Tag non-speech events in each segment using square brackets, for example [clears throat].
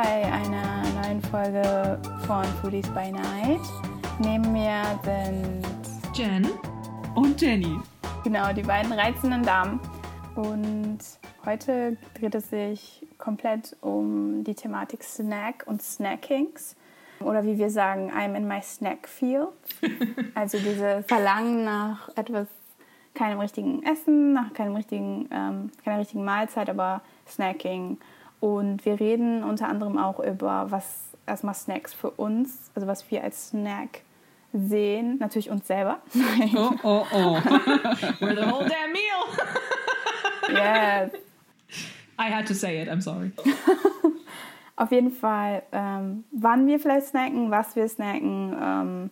Bei einer neuen Folge von Foodies by Night. Neben mir sind Jen und Jenny. Genau, die beiden reizenden Damen. Und heute dreht es sich komplett um die Thematik Snack und Snackings. Oder wie wir sagen, I'm in my snack field. [laughs] Also dieses Verlangen nach etwas, keinem richtigen Essen, nach keinem richtigen, ähm, keiner richtigen Mahlzeit, aber Snacking. Und wir reden unter anderem auch über, was erstmal Snacks für uns, also was wir als Snack sehen. Natürlich uns selber. [laughs] Oh, oh, oh. [laughs] We're the whole damn meal. [laughs] yes. I had to say it, I'm sorry. Auf jeden Fall, ähm, wann wir vielleicht snacken, was wir snacken, ähm,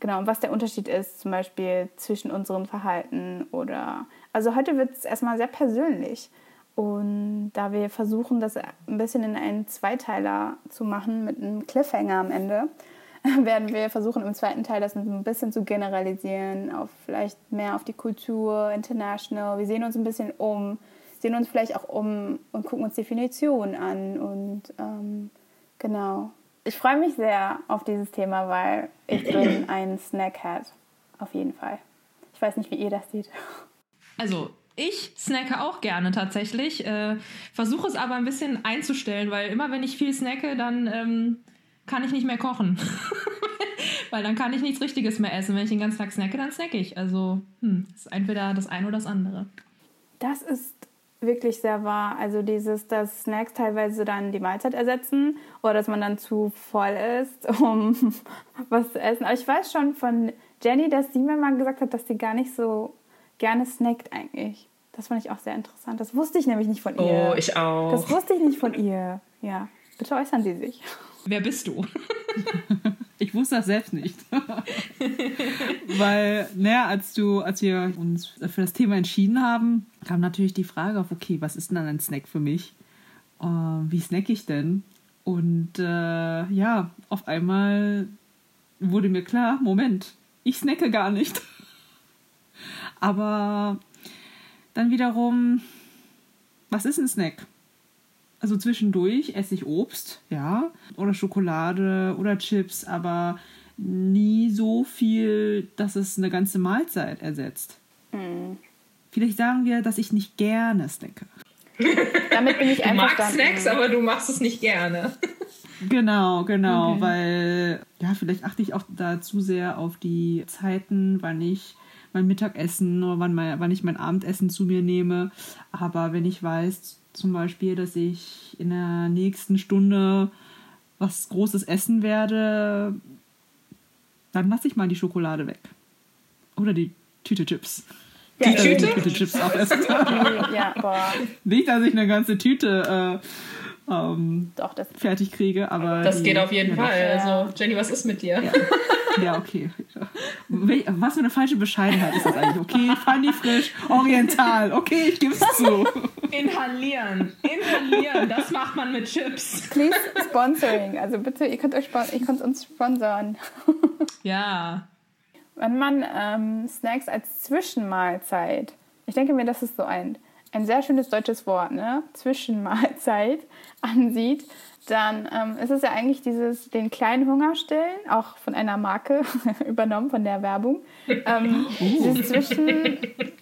genau, und was der Unterschied ist, zum Beispiel zwischen unserem Verhalten oder. Also heute wird es erstmal sehr persönlich. Und da wir versuchen, das ein bisschen in einen Zweiteiler zu machen mit einem Cliffhanger am Ende, [laughs] werden wir versuchen, im zweiten Teil das ein bisschen zu generalisieren, auf vielleicht mehr auf die Kultur, international. Wir sehen uns ein bisschen um, sehen uns vielleicht auch um und gucken uns Definitionen an. Und ähm, genau. Ich freue mich sehr auf dieses Thema, weil ich bin ein Snackhead. Auf jeden Fall. Ich weiß nicht, wie ihr das seht. Also, ich snacke auch gerne tatsächlich. Äh, Versuche es aber ein bisschen einzustellen, weil immer wenn ich viel snacke, dann ähm, kann ich nicht mehr kochen. [laughs] weil dann kann ich nichts Richtiges mehr essen. Wenn ich den ganzen Tag snacke, dann snacke ich. Also, hm, ist entweder das eine oder das andere. Das ist wirklich sehr wahr. Also dieses, dass Snacks teilweise dann die Mahlzeit ersetzen oder dass man dann zu voll ist, [laughs] um was zu essen. Aber ich weiß schon von Jenny, dass sie mir mal gesagt hat, dass sie gar nicht so gerne snackt eigentlich. Das fand ich auch sehr interessant. Das wusste ich nämlich nicht von ihr. Oh, ich auch. Das wusste ich nicht von ihr. Ja, bitte äußern Sie sich. Wer bist du? [laughs] ich wusste das selbst nicht. Weil, naja, als du, als wir uns für das Thema entschieden haben, kam natürlich die Frage auf, okay, was ist denn dann ein Snack für mich? Uh, wie snack ich denn? Und äh, ja, auf einmal wurde mir klar, Moment, ich snacke gar nicht. Aber dann wiederum, was ist ein Snack? Also zwischendurch esse ich Obst, ja, oder Schokolade oder Chips, aber nie so viel, dass es eine ganze Mahlzeit ersetzt. Mhm. Vielleicht sagen wir, dass ich nicht gerne snacke. [laughs] Damit bin ich du magst Snacks, aber du machst es nicht gerne. [laughs] Genau, genau, okay. weil ja, vielleicht achte ich auch da zu sehr auf die Zeiten, wann ich mein Mittagessen oder wann, mein, wann ich mein Abendessen zu mir nehme. Aber wenn ich weiß, zum Beispiel, dass ich in der nächsten Stunde was Großes essen werde, dann lasse ich mal die Schokolade weg. Oder die Tüte Chips. Die ja, Tüte? Die Tüte Chips auch essen. [laughs] ja, boah. Nicht, dass ich eine ganze Tüte äh, ähm, Doch, das fertig kriege, aber. Das die, geht auf jeden ja, Fall. Also, Jenny, was ist mit dir? Ja. Ja, okay. Was für eine falsche Bescheidenheit ist das eigentlich? Okay, funny, frisch, oriental. Okay, ich gebe es zu. Inhalieren. Inhalieren. Das macht man mit Chips. Please sponsoring. Also bitte, ihr könnt, euch, ihr könnt uns sponsern. Ja. Wenn man ähm, Snacks als Zwischenmahlzeit, ich denke mir, das ist so ein, ein sehr schönes deutsches Wort, ne? Zwischenmahlzeit [laughs] ansieht, dann ähm, ist es ja eigentlich dieses den kleinen Hunger stillen, auch von einer Marke [laughs] übernommen, von der Werbung. Ähm, [laughs] uh. Dieses zwischen,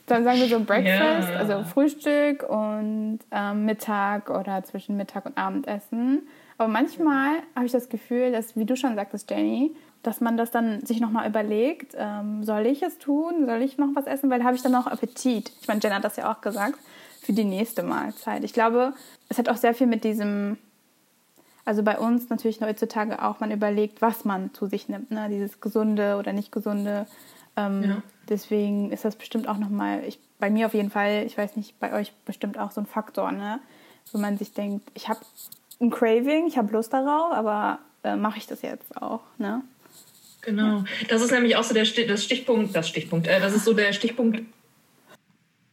dann sagen wir so Breakfast, yeah. also Frühstück und ähm, Mittag oder zwischen Mittag und Abendessen. Aber manchmal habe ich das Gefühl, dass, wie du schon sagtest, Jenny, dass man das dann sich nochmal überlegt, ähm, soll ich es tun, soll ich noch was essen, weil habe ich dann noch Appetit. Ich meine, Jen hat das ja auch gesagt, für die nächste Mahlzeit. Ich glaube, es hat auch sehr viel mit diesem also bei uns natürlich heutzutage auch, man überlegt, was man zu sich nimmt, ne? dieses gesunde oder nicht gesunde. Ähm, ja. Deswegen ist das bestimmt auch nochmal, ich, bei mir auf jeden Fall, ich weiß nicht, bei euch bestimmt auch so ein Faktor, ne? wo man sich denkt, ich habe ein Craving, ich habe Lust darauf, aber äh, mache ich das jetzt auch? Ne? Genau. Das ist nämlich auch so der das Stichpunkt, das Stichpunkt, äh, das ist so der Stichpunkt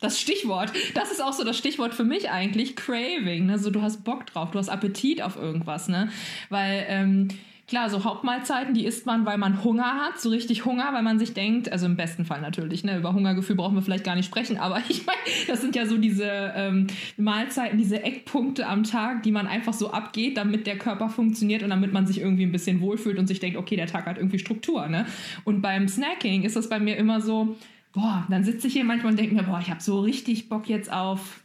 das Stichwort. Das ist auch so das Stichwort für mich eigentlich. Craving. Also du hast Bock drauf, du hast Appetit auf irgendwas, ne? Weil ähm, klar, so Hauptmahlzeiten, die isst man, weil man Hunger hat, so richtig Hunger, weil man sich denkt, also im besten Fall natürlich, ne, über Hungergefühl brauchen wir vielleicht gar nicht sprechen, aber [laughs] ich meine, das sind ja so diese ähm, Mahlzeiten, diese Eckpunkte am Tag, die man einfach so abgeht, damit der Körper funktioniert und damit man sich irgendwie ein bisschen wohlfühlt und sich denkt, okay, der Tag hat irgendwie Struktur, ne? Und beim Snacking ist das bei mir immer so, boah, dann sitze ich hier manchmal und denke mir, boah, ich habe so richtig Bock jetzt auf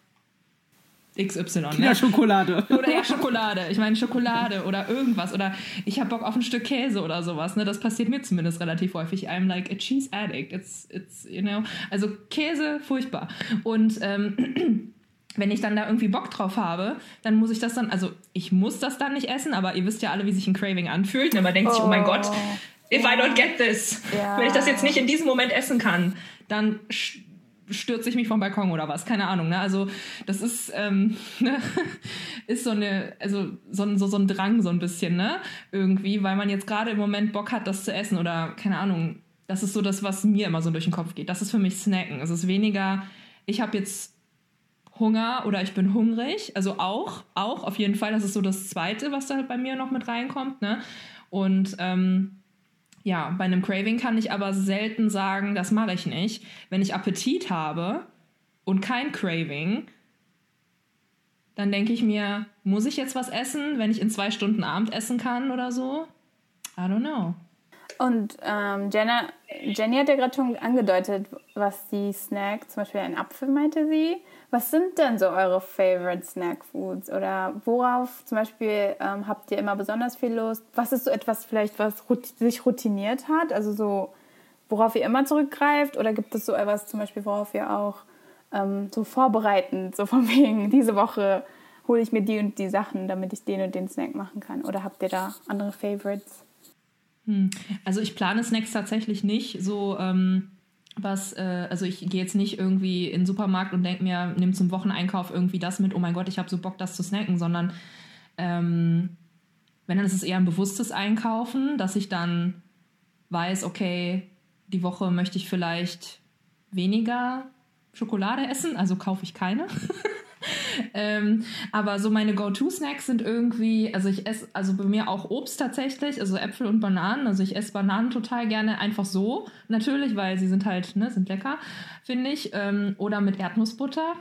XY. Ne? Ja, Schokolade. Oder ja, Schokolade. Ich meine Schokolade oder irgendwas. Oder ich habe Bock auf ein Stück Käse oder sowas. Ne? Das passiert mir zumindest relativ häufig. I'm like a cheese addict. It's, it's, you know. Also Käse, furchtbar. Und ähm, [clears throat] wenn ich dann da irgendwie Bock drauf habe, dann muss ich das dann, also ich muss das dann nicht essen, aber ihr wisst ja alle, wie sich ein Craving anfühlt. Ne? Man denkt oh. sich, oh mein Gott, if I don't get this, ja. wenn ich das jetzt nicht in diesem Moment essen kann, dann stürze ich mich vom Balkon oder was, keine Ahnung. Ne? Also das ist, ähm, [laughs] ne? ist so eine, also so so, so ein Drang so ein bisschen, ne? Irgendwie, weil man jetzt gerade im Moment Bock hat, das zu essen oder keine Ahnung. Das ist so das, was mir immer so durch den Kopf geht. Das ist für mich Snacken. Es ist weniger, ich habe jetzt Hunger oder ich bin hungrig. Also auch, auch auf jeden Fall. Das ist so das Zweite, was da bei mir noch mit reinkommt. Ne? Und ähm, ja, bei einem Craving kann ich aber selten sagen, das mache ich nicht. Wenn ich Appetit habe und kein Craving, dann denke ich mir, muss ich jetzt was essen, wenn ich in zwei Stunden Abend essen kann oder so? I don't know. Und ähm, Jenna, Jenny hat ja gerade schon angedeutet, was die Snack, zum Beispiel ein Apfel meinte sie. Was sind denn so eure Favorite Snack Foods? Oder worauf zum Beispiel ähm, habt ihr immer besonders viel Lust? Was ist so etwas vielleicht, was sich routiniert hat? Also so, worauf ihr immer zurückgreift? Oder gibt es so etwas zum Beispiel, worauf ihr auch ähm, so vorbereitend, so von [laughs] wegen, diese Woche hole ich mir die und die Sachen, damit ich den und den Snack machen kann? Oder habt ihr da andere Favorites? Hm. Also ich plane Snacks tatsächlich nicht so... Ähm was, äh, also ich gehe jetzt nicht irgendwie in den Supermarkt und denke mir, nimm zum Wocheneinkauf irgendwie das mit, oh mein Gott, ich habe so Bock, das zu snacken, sondern ähm, wenn dann ist es eher ein bewusstes Einkaufen, dass ich dann weiß, okay, die Woche möchte ich vielleicht weniger Schokolade essen, also kaufe ich keine. [laughs] ähm, aber so meine Go-To-Snacks sind irgendwie, also ich esse, also bei mir auch Obst tatsächlich, also Äpfel und Bananen. Also ich esse Bananen total gerne einfach so, natürlich, weil sie sind halt, ne, sind lecker, finde ich. Ähm, oder mit Erdnussbutter.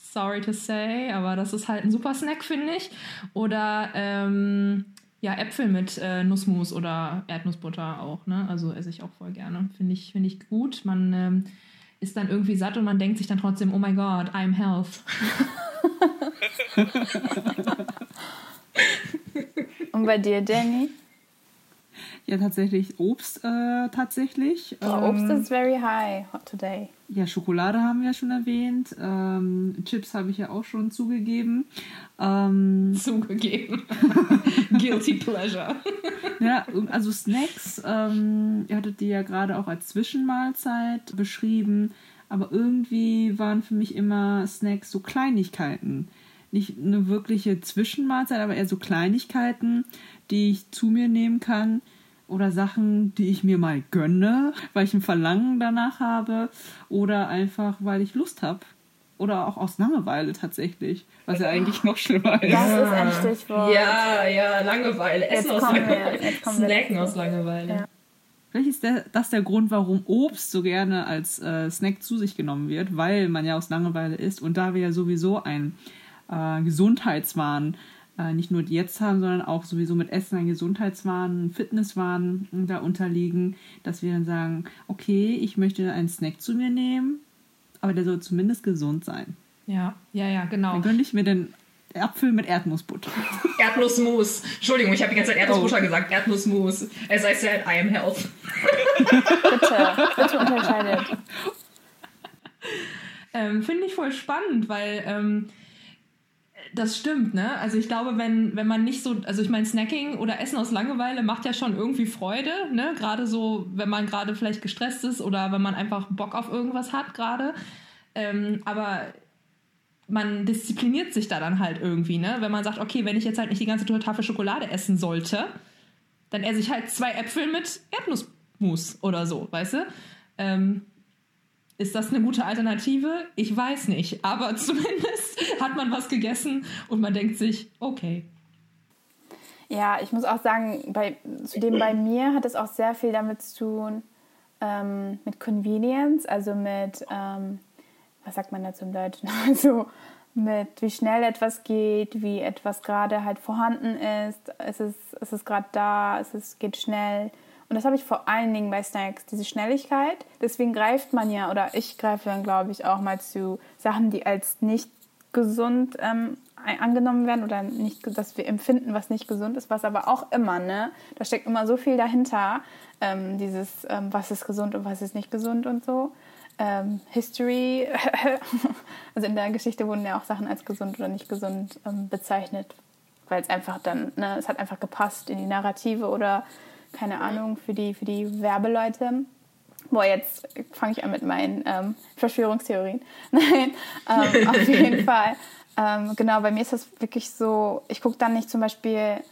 Sorry to say, aber das ist halt ein super Snack, finde ich. Oder ähm, ja, Äpfel mit äh, Nussmus oder Erdnussbutter auch, ne? Also esse ich auch voll gerne. Finde ich, find ich gut. Man ähm, ist dann irgendwie satt und man denkt sich dann trotzdem, oh my God, I'm health. und bei dir, Danny? Ja, tatsächlich Obst äh, tatsächlich. Oh, Obst ähm, ist very high today. Ja, Schokolade haben wir ja schon erwähnt. Ähm, Chips habe ich ja auch schon zugegeben. Ähm, [laughs] zugegeben. [laughs] Guilty pleasure. [laughs] ja, also Snacks, ähm, ihr hattet die ja gerade auch als Zwischenmahlzeit beschrieben. Aber irgendwie waren für mich immer Snacks so Kleinigkeiten. Nicht eine wirkliche Zwischenmahlzeit, aber eher so Kleinigkeiten, die ich zu mir nehmen kann oder Sachen, die ich mir mal gönne, weil ich ein Verlangen danach habe oder einfach, weil ich Lust habe. Oder auch aus Langeweile tatsächlich, was ja eigentlich noch schlimmer ist. Das ist ein Stichwort. Ja, ja, Langeweile. Essen aus Langeweile. Snacken aus Langeweile. Ja. Vielleicht ist der, das der Grund, warum Obst so gerne als äh, Snack zu sich genommen wird, weil man ja aus Langeweile isst. Und da wir ja sowieso ein äh, Gesundheitswahn äh, nicht nur jetzt haben, sondern auch sowieso mit Essen ein Gesundheitswahn, Fitnesswahn da unterliegen, dass wir dann sagen, okay, ich möchte einen Snack zu mir nehmen, aber der soll zumindest gesund sein. Ja, ja, ja, genau. Dann gönne ich mir den Apfel mit Erdnussbutter. [laughs] Erdnussmus. Entschuldigung, ich habe die ganze Zeit Erdnussbutter oh. gesagt. Erdnussmus. As I said, I am health. [laughs] bitte, bitte unterscheidet. Ähm, Finde ich voll spannend, weil ähm, das stimmt, ne? Also ich glaube, wenn, wenn man nicht so, also ich meine, Snacking oder Essen aus Langeweile macht ja schon irgendwie Freude, ne? Gerade so, wenn man gerade vielleicht gestresst ist oder wenn man einfach Bock auf irgendwas hat gerade. Ähm, aber man diszipliniert sich da dann halt irgendwie, ne? Wenn man sagt, okay, wenn ich jetzt halt nicht die ganze Tafel Schokolade essen sollte, dann esse ich halt zwei Äpfel mit Erdnussmus oder so, weißt du? Ähm, ist das eine gute Alternative? Ich weiß nicht. Aber [laughs] zumindest hat man was gegessen und man denkt sich, okay. Ja, ich muss auch sagen, bei, zudem bei mir hat es auch sehr viel damit zu tun, ähm, mit Convenience, also mit, ähm, was sagt man dazu im Deutschen? [laughs] Also mit wie schnell etwas geht, wie etwas gerade halt vorhanden ist. Es ist, es ist gerade da, es ist, geht schnell. Und das habe ich vor allen Dingen bei Snacks, diese Schnelligkeit. Deswegen greift man ja, oder ich greife dann, glaube ich, auch mal zu Sachen, die als nicht gesund ähm, angenommen werden oder nicht, dass wir empfinden, was nicht gesund ist, was aber auch immer, ne? Da steckt immer so viel dahinter, ähm, dieses, ähm, was ist gesund und was ist nicht gesund und so. Ähm, History, [laughs] also in der Geschichte wurden ja auch Sachen als gesund oder nicht gesund ähm, bezeichnet, weil es einfach dann, ne, es hat einfach gepasst in die Narrative oder keine Ahnung, für die, für die Werbeleute. Boah, jetzt fange ich an mit meinen ähm, Verschwörungstheorien. [laughs] Nein, ähm, auf jeden [laughs] Fall. Ähm, genau, bei mir ist das wirklich so, ich gucke dann nicht zum Beispiel,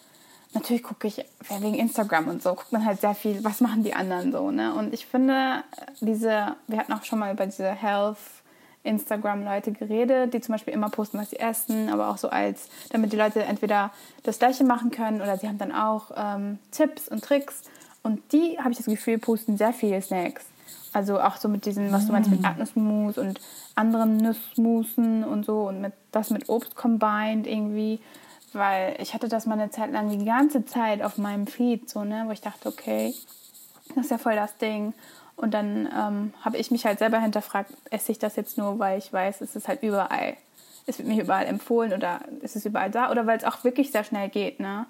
natürlich gucke ich wegen Instagram und so, guckt man halt sehr viel, was machen die anderen so, ne? Und ich finde, diese, wir hatten auch schon mal über diese Health Instagram-Leute geredet, die zum Beispiel immer posten, was sie essen, aber auch so als, damit die Leute entweder das Gleiche machen können oder sie haben dann auch ähm, Tipps und Tricks. Und die, habe ich das Gefühl, posten sehr viele Snacks. Also auch so mit diesen, was du meinst, mit mm. Erdnussmus und anderen Nussmusen und so und mit, das mit Obst combined irgendwie. Weil ich hatte das mal eine Zeit lang die ganze Zeit auf meinem Feed, so, ne, wo ich dachte, okay, das ist ja voll das Ding. Und dann ähm, habe ich mich halt selber hinterfragt, esse ich das jetzt nur, weil ich weiß, es ist halt überall. Es wird mir überall empfohlen oder ist es überall da oder weil es auch wirklich sehr schnell geht, ne?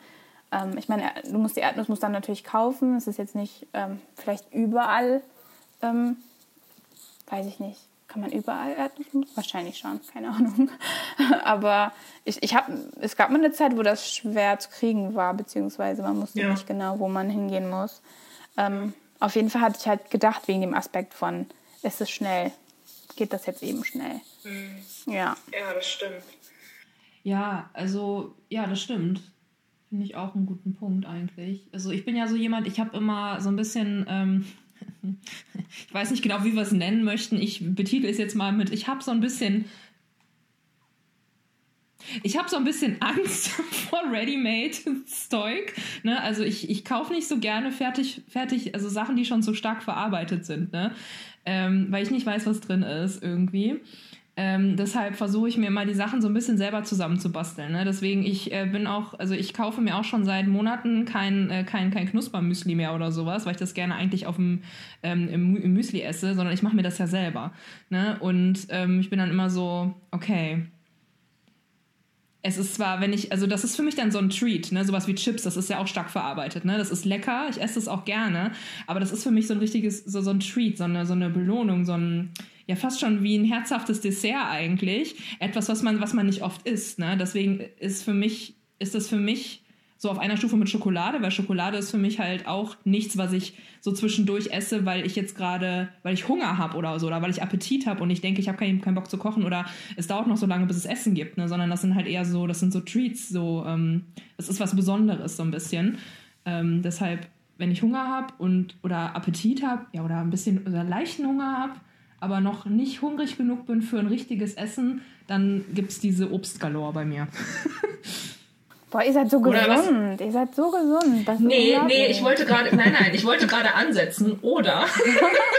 Ähm, ich meine, du musst die Erdnuss dann natürlich kaufen. Es ist jetzt nicht ähm, vielleicht überall ähm, weiß ich nicht. Kann man überall Erdnussmus? Wahrscheinlich schon, keine Ahnung. [laughs] Aber ich, ich hab, es gab mal eine Zeit, wo das schwer zu kriegen war, beziehungsweise man wusste ja. nicht genau, wo man hingehen muss. Ähm, auf jeden Fall hatte ich halt gedacht, wegen dem Aspekt von, ist es schnell? Geht das jetzt eben schnell? Mhm. Ja. Ja, das stimmt. Ja, also, ja, das stimmt. Finde ich auch einen guten Punkt eigentlich. Also ich bin ja so jemand, ich habe immer so ein bisschen, ähm, [laughs] ich weiß nicht genau, wie wir es nennen möchten. Ich betitel es jetzt mal mit, ich habe so ein bisschen ich habe so ein bisschen Angst [laughs] vor Ready-Made Stoik. Ne? Also ich, ich kaufe nicht so gerne fertig, fertig, also Sachen, die schon so stark verarbeitet sind, ne? Ähm, weil ich nicht weiß, was drin ist irgendwie. Ähm, deshalb versuche ich mir mal die Sachen so ein bisschen selber zusammenzubasteln. Ne? Deswegen, ich äh, bin auch, also ich kaufe mir auch schon seit Monaten kein, äh, kein, kein Knuspermüsli mehr oder sowas, weil ich das gerne eigentlich auf dem, ähm, im, im, Müsli esse, sondern ich mache mir das ja selber. Ne? Und ähm, ich bin dann immer so, okay, es ist zwar, wenn ich, also das ist für mich dann so ein Treat, ne, sowas wie Chips, das ist ja auch stark verarbeitet, ne, das ist lecker, ich esse es auch gerne, aber das ist für mich so ein richtiges, so, so ein Treat, so eine, so eine Belohnung, so ein, ja fast schon wie ein herzhaftes Dessert eigentlich, etwas, was man, was man nicht oft isst, ne, deswegen ist für mich, ist das für mich so auf einer Stufe mit Schokolade, weil Schokolade ist für mich halt auch nichts, was ich so zwischendurch esse, weil ich jetzt gerade, weil ich Hunger habe oder so, oder weil ich Appetit habe und ich denke, ich habe keinen kein Bock zu kochen oder es dauert noch so lange, bis es Essen gibt, ne? sondern das sind halt eher so, das sind so Treats, so, ähm, das ist was Besonderes so ein bisschen. Ähm, deshalb, wenn ich Hunger habe und oder Appetit habe, ja, oder ein bisschen oder leichten Hunger habe, aber noch nicht hungrig genug bin für ein richtiges Essen, dann gibt es diese Obstgalore bei mir. [laughs] Boah, ihr seid so gesund. Ihr seid so gesund. Das nee, nee, ich wollte gerade, nein, nein, ich wollte gerade ansetzen. Oder.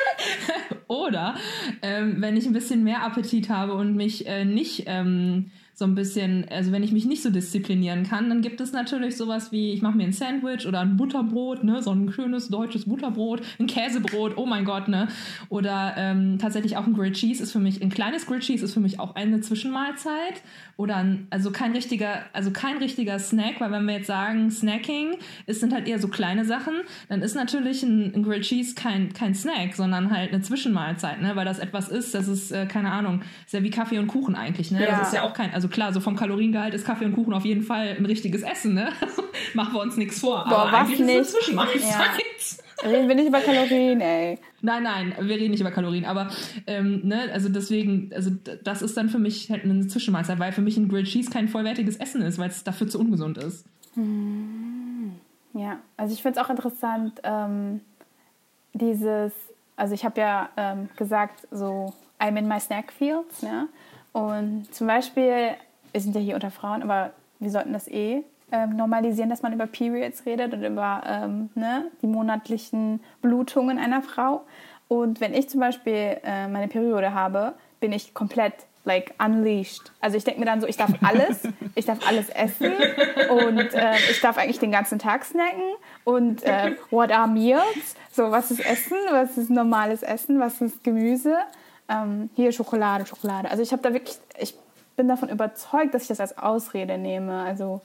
[laughs] oder, ähm, wenn ich ein bisschen mehr Appetit habe und mich äh, nicht ähm, so ein bisschen, also wenn ich mich nicht so disziplinieren kann, dann gibt es natürlich sowas wie, ich mache mir ein Sandwich oder ein Butterbrot, ne, so ein schönes deutsches Butterbrot, ein Käsebrot, oh mein Gott, ne? Oder ähm, tatsächlich auch ein Grilled Cheese ist für mich, ein kleines Grilled Cheese ist für mich auch eine Zwischenmahlzeit. Oder ein, also kein richtiger, also kein richtiger Snack, weil wenn wir jetzt sagen, Snacking, es sind halt eher so kleine Sachen, dann ist natürlich ein, ein Grilled Cheese kein, kein Snack, sondern halt eine Zwischenmahlzeit, ne? Weil das etwas ist, das ist, äh, keine Ahnung, ist ja wie Kaffee und Kuchen eigentlich, ne? Ja. Das ist ja auch kein, also also klar, so vom Kaloriengehalt ist Kaffee und Kuchen auf jeden Fall ein richtiges Essen, ne? [laughs] Machen wir uns nichts vor. Boah, aber was eigentlich nicht? ist es Zwischenmahlzeit. Ja. Reden wir nicht über Kalorien, ey. Nein, nein, wir reden nicht über Kalorien, aber ähm, ne, also deswegen, also das ist dann für mich halt eine Zwischenmahlzeit, weil für mich ein Grilled Cheese kein vollwertiges Essen ist, weil es dafür zu ungesund ist. Hm. Ja, also ich finde es auch interessant, ähm, dieses, also ich habe ja ähm, gesagt, so I'm in my snack fields, ne? Und zum Beispiel, wir sind ja hier unter Frauen, aber wir sollten das eh ähm, normalisieren, dass man über Periods redet und über ähm, ne, die monatlichen Blutungen einer Frau. Und wenn ich zum Beispiel äh, meine Periode habe, bin ich komplett like unleashed. Also ich denke mir dann so, ich darf alles, [laughs] ich darf alles essen und äh, ich darf eigentlich den ganzen Tag snacken und äh, what are meals? So was ist Essen, was ist normales Essen, was ist Gemüse? Ähm, hier Schokolade, Schokolade. Also ich habe da wirklich, ich bin davon überzeugt, dass ich das als Ausrede nehme. Also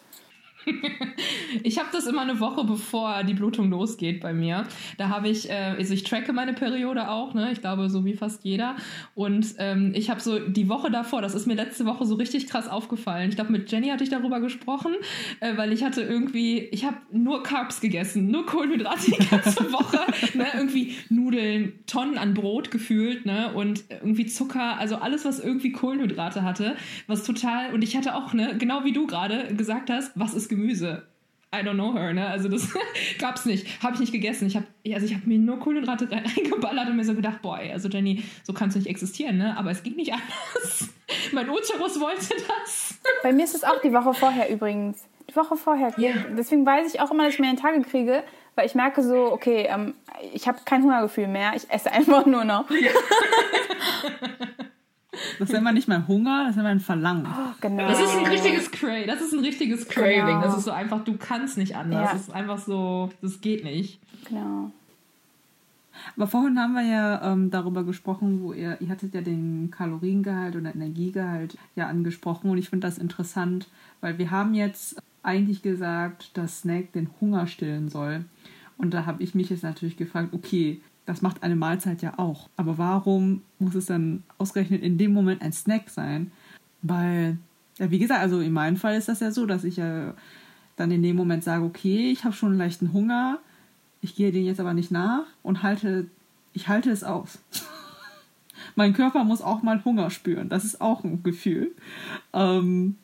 [laughs] ich habe das immer eine Woche bevor die Blutung losgeht bei mir. Da habe ich, äh, also ich tracke meine Periode auch, ne? Ich glaube, so wie fast jeder. Und ähm, ich habe so die Woche davor, das ist mir letzte Woche so richtig krass aufgefallen. Ich glaube, mit Jenny hatte ich darüber gesprochen, äh, weil ich hatte irgendwie, ich habe nur Carbs gegessen, nur Kohlenhydrate [laughs] die ganze Woche, ne? Irgendwie Nudeln, Tonnen an Brot gefühlt, ne? Und irgendwie Zucker, also alles, was irgendwie Kohlenhydrate hatte, was total, und ich hatte auch, ne, genau wie du gerade gesagt hast, was ist Gemüse. I don't know her, ne? Also das [laughs] gab's nicht. Habe ich nicht gegessen. Ich habe also ich habe mir nur Kohlenhydrate reingeballert und mir so gedacht, boah, also Jenny, so kannst du nicht existieren, ne? Aber es ging nicht anders. [laughs] mein Uterus wollte das. Bei mir ist es auch die Woche vorher übrigens. Die Woche vorher. Yeah. Deswegen weiß ich auch immer, dass ich mehr Tage kriege, weil ich merke so, okay, ähm, ich habe kein Hungergefühl mehr. Ich esse [laughs] einfach nur noch. Ja. Das ist immer nicht mal Hunger, das ist immer ein Verlangen. Oh, genau. Das ist ein richtiges Craving. Das ist ein richtiges Craving. Genau. Das ist so einfach, du kannst nicht anders. Ja. Das ist einfach so, das geht nicht. Genau. Aber vorhin haben wir ja ähm, darüber gesprochen, wo ihr, ihr hattet ja den Kaloriengehalt oder Energiegehalt ja angesprochen und ich finde das interessant, weil wir haben jetzt eigentlich gesagt, dass Snack den Hunger stillen soll. Und da habe ich mich jetzt natürlich gefragt, okay, das macht eine Mahlzeit ja auch. Aber warum muss es dann ausgerechnet in dem Moment ein Snack sein? Weil, ja, wie gesagt, also in meinem Fall ist das ja so, dass ich ja dann in dem Moment sage, okay, ich habe schon einen leichten Hunger, ich gehe den jetzt aber nicht nach und halte, ich halte es aus. [laughs] mein Körper muss auch mal Hunger spüren. Das ist auch ein Gefühl. Ähm,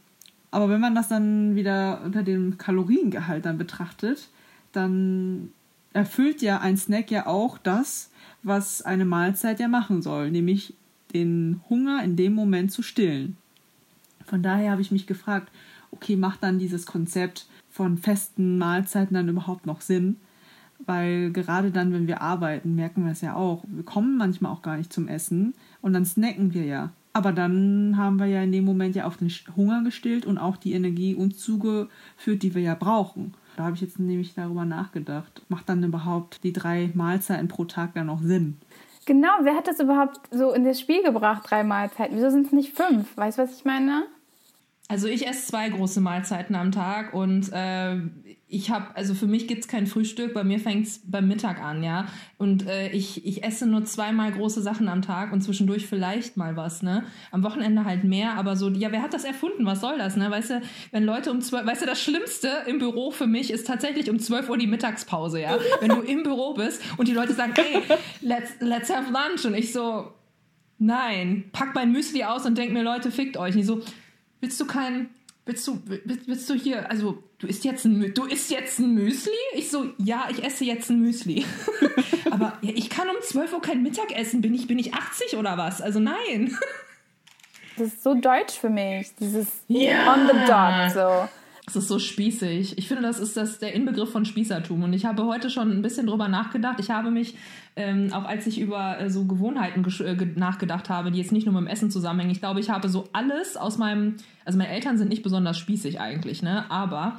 aber wenn man das dann wieder unter dem Kaloriengehalt dann betrachtet, dann erfüllt ja ein Snack ja auch das, was eine Mahlzeit ja machen soll, nämlich den Hunger in dem Moment zu stillen. Von daher habe ich mich gefragt, okay, macht dann dieses Konzept von festen Mahlzeiten dann überhaupt noch Sinn? Weil gerade dann, wenn wir arbeiten, merken wir es ja auch. Wir kommen manchmal auch gar nicht zum Essen und dann snacken wir ja. Aber dann haben wir ja in dem Moment ja auf den Hunger gestillt und auch die Energie uns zugeführt, die wir ja brauchen. Da habe ich jetzt nämlich darüber nachgedacht. Macht dann überhaupt die drei Mahlzeiten pro Tag dann noch Sinn? Genau, wer hat das überhaupt so in das Spiel gebracht, drei Mahlzeiten? Wieso sind es nicht fünf? Weißt du, was ich meine? Also ich esse zwei große Mahlzeiten am Tag und äh, ich habe, also für mich gibt's kein Frühstück, bei mir fängt's beim Mittag an, ja. Und äh, ich, ich esse nur zweimal große Sachen am Tag und zwischendurch vielleicht mal was, ne? Am Wochenende halt mehr, aber so, ja, wer hat das erfunden? Was soll das, ne? Weißt du, wenn Leute um zwölf, weißt du, das Schlimmste im Büro für mich ist tatsächlich um zwölf Uhr die Mittagspause, ja. Wenn du im Büro bist und die Leute sagen, hey, let's, let's have lunch und ich so, nein, pack mein Müsli aus und denk mir, Leute, fickt euch. Und ich so, willst du kein, willst du, willst, willst du hier, also du isst jetzt ein, du isst jetzt ein Müsli? Ich so, ja, ich esse jetzt ein Müsli. [laughs] Aber ja, ich kann um 12 Uhr kein Mittagessen. Bin ich, bin ich 80 oder was? Also nein. [laughs] Das ist so deutsch für mich, dieses ja. on the dot so. Es ist so spießig. Ich finde, das ist das der Inbegriff von Spießertum. Und ich habe heute schon ein bisschen drüber nachgedacht. Ich habe mich, ähm, auch als ich über äh, so Gewohnheiten äh, nachgedacht habe, die jetzt nicht nur mit dem Essen zusammenhängen, ich glaube, ich habe so alles aus meinem, also meine Eltern sind nicht besonders spießig eigentlich, ne? Aber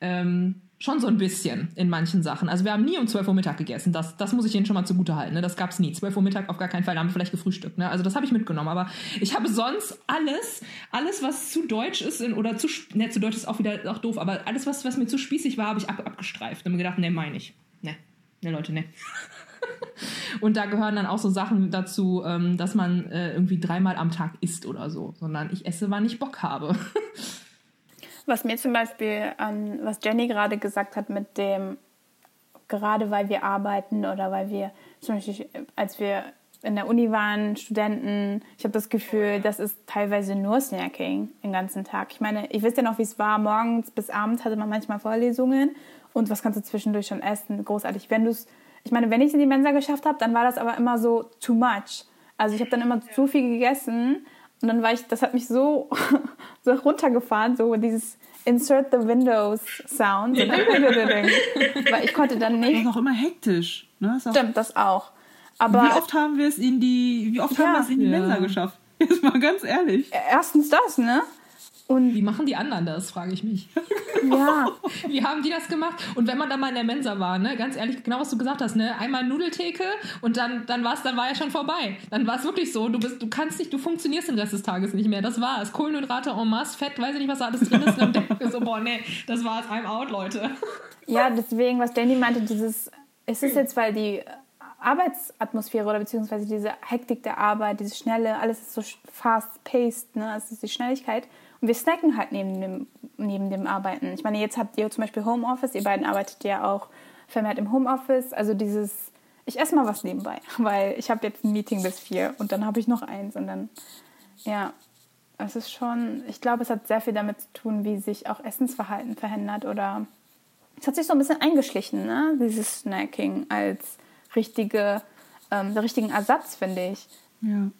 ähm, Schon so ein bisschen in manchen Sachen. Also wir haben nie um 12 Uhr Mittag gegessen. Das, das muss ich Ihnen schon mal zugute halten. Ne? Das gab es nie. 12 Uhr Mittag auf gar keinen Fall. Da haben wir vielleicht gefrühstückt. Ne? Also das habe ich mitgenommen. Aber ich habe sonst alles, alles, was zu deutsch ist in, oder zu, ne, zu deutsch ist auch wieder auch doof, aber alles, was, was mir zu spießig war, habe ich ab, abgestreift. Und mir gedacht, ne, meine ich. Ne, ne Leute, ne. [laughs] Und da gehören dann auch so Sachen dazu, ähm, dass man äh, irgendwie dreimal am Tag isst oder so. Sondern ich esse, wann ich Bock habe. [laughs] Was mir zum Beispiel, ähm, was Jenny gerade gesagt hat mit dem, gerade weil wir arbeiten oder weil wir, zum Beispiel als wir in der Uni waren, Studenten, ich habe das Gefühl, das ist teilweise nur Snacking den ganzen Tag. Ich meine, ich weiß ja noch, wie es war, morgens bis abends hatte man manchmal Vorlesungen und was kannst du zwischendurch schon essen? Großartig. Wenn du ich meine, wenn ich es in die Mensa geschafft habe, dann war das aber immer so too much. Also ich habe dann immer zu viel gegessen und dann war ich, das hat mich so, [laughs] so runtergefahren, so dieses insert the Windows Sound. [laughs] Weil ich konnte dann Das nicht. ist auch immer hektisch. Ne? Auch, Stimmt, das auch. Aber wie oft haben wir es in die, wie oft haben wir es in die Ja. Mensa geschafft? [laughs] Jetzt mal ganz ehrlich. erstens das, ne? Und Wie machen die anderen das, frage ich mich. [laughs] ja, [laughs] Wie haben die das gemacht? Und wenn man dann mal in der Mensa war, ne, ganz ehrlich, genau was du gesagt hast, ne, einmal Nudeltheke und dann, dann war es, dann war ja schon vorbei. Dann war es wirklich so, du bist, du kannst nicht, du funktionierst den Rest des Tages nicht mehr. Das war's. Kohlenhydrate en masse, Fett, weiß ich nicht, was da alles drin ist. Und dann denke ich so, boah, nee, das war's, I'm out, Leute. [laughs] ja, deswegen, was Danny meinte, dieses, ist es jetzt, weil die Arbeitsatmosphäre oder beziehungsweise diese Hektik der Arbeit, dieses Schnelle, alles ist so fast-paced, ne? Es ist die Schnelligkeit. Wir snacken halt neben dem, neben dem Arbeiten. Ich meine, jetzt habt ihr zum Beispiel Homeoffice, ihr beiden arbeitet ja auch vermehrt im Homeoffice. Also dieses, ich esse mal was nebenbei, [laughs] weil ich habe jetzt ein Meeting bis vier und dann habe ich noch eins und dann, ja, es ist schon, ich glaube, es hat sehr viel damit zu tun, wie sich auch Essensverhalten verändert oder es hat sich so ein bisschen eingeschlichen, ne? dieses Snacking als richtige, ähm, richtigen Ersatz, finde ich. Ja.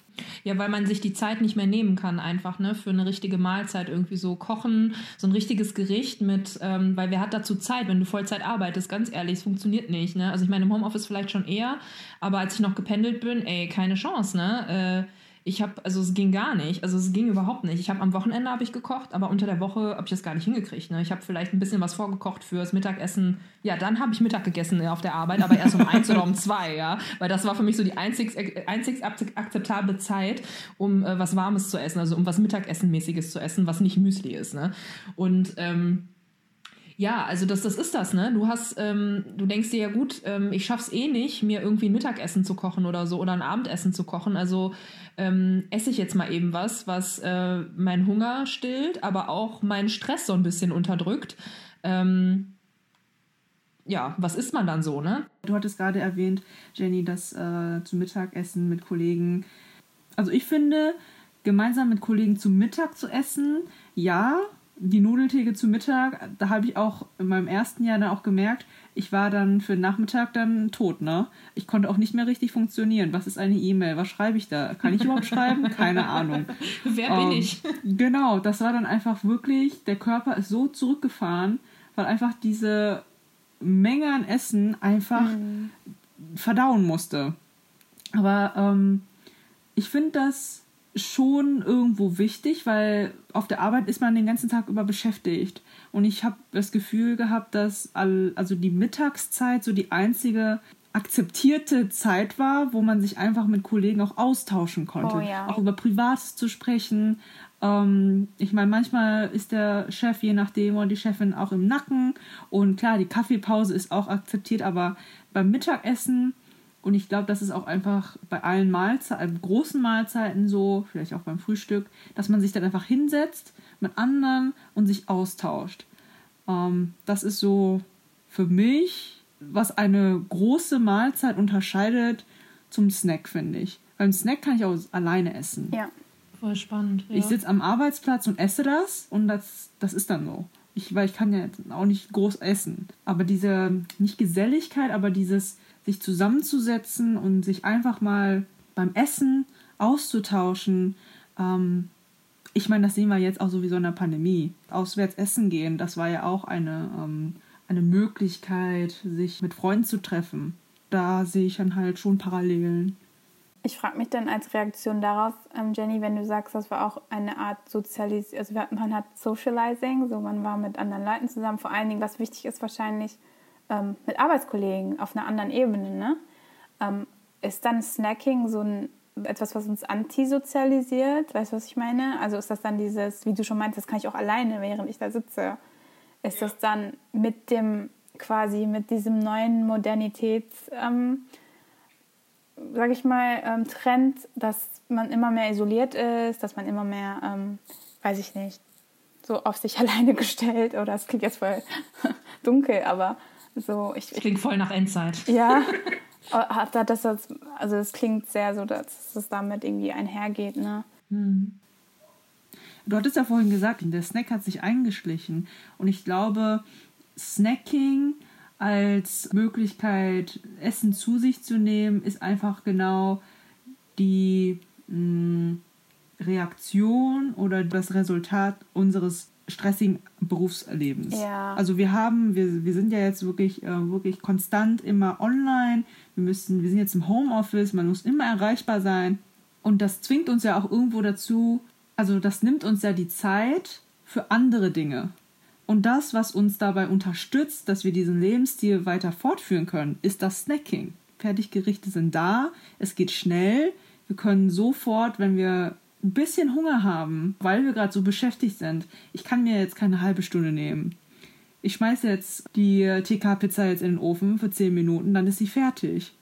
Ja, weil man sich die Zeit nicht mehr nehmen kann, einfach, ne, für eine richtige Mahlzeit irgendwie so kochen, so ein richtiges Gericht mit, ähm, weil wer hat dazu Zeit, wenn du Vollzeit arbeitest, ganz ehrlich, es funktioniert nicht, ne? Also ich meine, im Homeoffice vielleicht schon eher, aber als ich noch gependelt bin, ey, keine Chance, ne? Äh, ich habe, also es ging gar nicht, also es ging überhaupt nicht. Ich habe am Wochenende habe ich gekocht, aber unter der Woche habe ich das gar nicht hingekriegt. Ne? Ich habe vielleicht ein bisschen was vorgekocht fürs Mittagessen. Ja, dann habe ich Mittag gegessen ja, auf der Arbeit, aber erst um [laughs] eins oder um zwei, ja, weil das war für mich so die einzig, einzig akzeptable Zeit, um äh, was Warmes zu essen, also um was Mittagessenmäßiges zu essen, was nicht Müsli ist. Ne? Und ähm, ja, also das, das ist das, ne? Du hast, ähm, du denkst dir ja gut, ähm, ich schaff's eh nicht, mir irgendwie ein Mittagessen zu kochen oder so oder ein Abendessen zu kochen. Also ähm, esse ich jetzt mal eben was, was äh, meinen Hunger stillt, aber auch meinen Stress so ein bisschen unterdrückt. Ähm, ja, was isst man dann so, ne? Du hattest gerade erwähnt, Jenny, das äh, zu Mittagessen mit Kollegen. Also ich finde, gemeinsam mit Kollegen zu Mittag zu essen, ja, die Nudeltheke zu Mittag, da habe ich auch in meinem ersten Jahr dann auch gemerkt, ich war dann für den Nachmittag dann tot, ne? Ich konnte auch nicht mehr richtig funktionieren. Was ist eine E-Mail? Was schreibe ich da? Kann ich überhaupt schreiben? [laughs] Keine Ahnung. Wer bin Ähm, ich? Genau, das war dann einfach wirklich, der Körper ist so zurückgefahren, weil einfach diese Menge an Essen einfach verdauen musste. Aber ähm, ich finde das schon irgendwo wichtig, weil auf der Arbeit ist man den ganzen Tag über beschäftigt. Und ich habe das Gefühl gehabt, dass all, also die Mittagszeit so die einzige akzeptierte Zeit war, wo man sich einfach mit Kollegen auch austauschen konnte. Oh ja. Auch über Privates zu sprechen. Ähm, ich meine, manchmal ist der Chef, je nachdem, oder die Chefin auch im Nacken. Und klar, die Kaffeepause ist auch akzeptiert, aber beim Mittagessen und ich glaube, das ist auch einfach bei allen Mahlzeiten, großen Mahlzeiten so, vielleicht auch beim Frühstück, dass man sich dann einfach hinsetzt mit anderen und sich austauscht. Ähm, das ist so für mich, was eine große Mahlzeit unterscheidet zum Snack, finde ich. Beim Snack kann ich auch alleine essen. Ja. Voll spannend. Ja. Ich sitze am Arbeitsplatz und esse das und das, das ist dann so. Ich, weil ich kann ja auch nicht groß essen. Aber diese, nicht Geselligkeit, aber dieses sich zusammenzusetzen und sich einfach mal beim Essen auszutauschen. Ähm, ich meine, das sehen wir jetzt auch sowieso in der Pandemie. Auswärts essen gehen, das war ja auch eine, ähm, eine Möglichkeit, sich mit Freunden zu treffen. Da sehe ich dann halt schon Parallelen. Ich frage mich dann als Reaktion darauf, ähm, Jenny, wenn du sagst, das war auch eine Art Sozialisierung, also man hat Socializing, so man war mit anderen Leuten zusammen, vor allen Dingen, was wichtig ist wahrscheinlich, ähm, mit Arbeitskollegen auf einer anderen Ebene, ne? Ähm, ist dann Snacking so ein etwas, was uns antisozialisiert? Weißt du, was ich meine? Also ist das dann dieses, wie du schon meinst, das kann ich auch alleine, während ich da sitze. Ist das dann mit dem, quasi mit diesem neuen Modernitäts, ähm, sage ich mal, ähm, Trend, dass man immer mehr isoliert ist, dass man immer mehr, ähm, weiß ich nicht, so auf sich [laughs] alleine gestellt oder es klingt jetzt voll [laughs] dunkel, aber so, ich, Das klingt voll nach Endzeit. ja, [laughs] hat hat das, also es klingt sehr so, dass es damit irgendwie einhergeht, ne? Du hattest ja vorhin gesagt, der Snack hat sich eingeschlichen. Und ich glaube, Snacking als Möglichkeit, Essen zu sich zu nehmen, ist einfach genau die mh, Reaktion oder das Resultat unseres stressigen Berufslebens. Ja. Also wir haben, wir, wir sind ja jetzt wirklich, äh, wirklich konstant immer online. Wir müssen, wir sind jetzt im Homeoffice, man muss immer erreichbar sein. Und das zwingt uns ja auch irgendwo dazu, also das nimmt uns ja die Zeit für andere Dinge. Und das, was uns dabei unterstützt, dass wir diesen Lebensstil weiter fortführen können, ist das Snacking. Fertiggerichte sind da, es geht schnell, wir können sofort, wenn wir ein bisschen Hunger haben, weil wir gerade so beschäftigt sind, ich kann mir jetzt keine halbe Stunde nehmen. Ich schmeiße jetzt die TK-Pizza jetzt in den Ofen für 10 Minuten, dann ist sie fertig.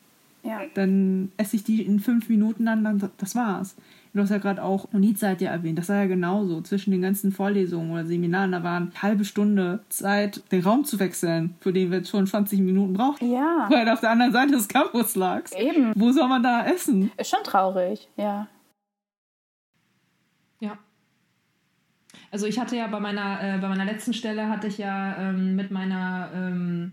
Ja. Dann esse ich die in 5 Minuten, dann, dann das war's. Du hast ja gerade auch Unizeit ja erwähnt. Das war ja genauso. Zwischen den ganzen Vorlesungen oder Seminaren, da waren eine halbe Stunde Zeit, den Raum zu wechseln, für den wir jetzt schon 20 Minuten brauchen. Ja. Weil auf der anderen Seite des Campus lagst. Eben. Wo soll man da essen? Ist schon traurig, ja. Ja. Also ich hatte ja bei meiner, äh, bei meiner letzten Stelle hatte ich ja ähm, mit meiner ähm,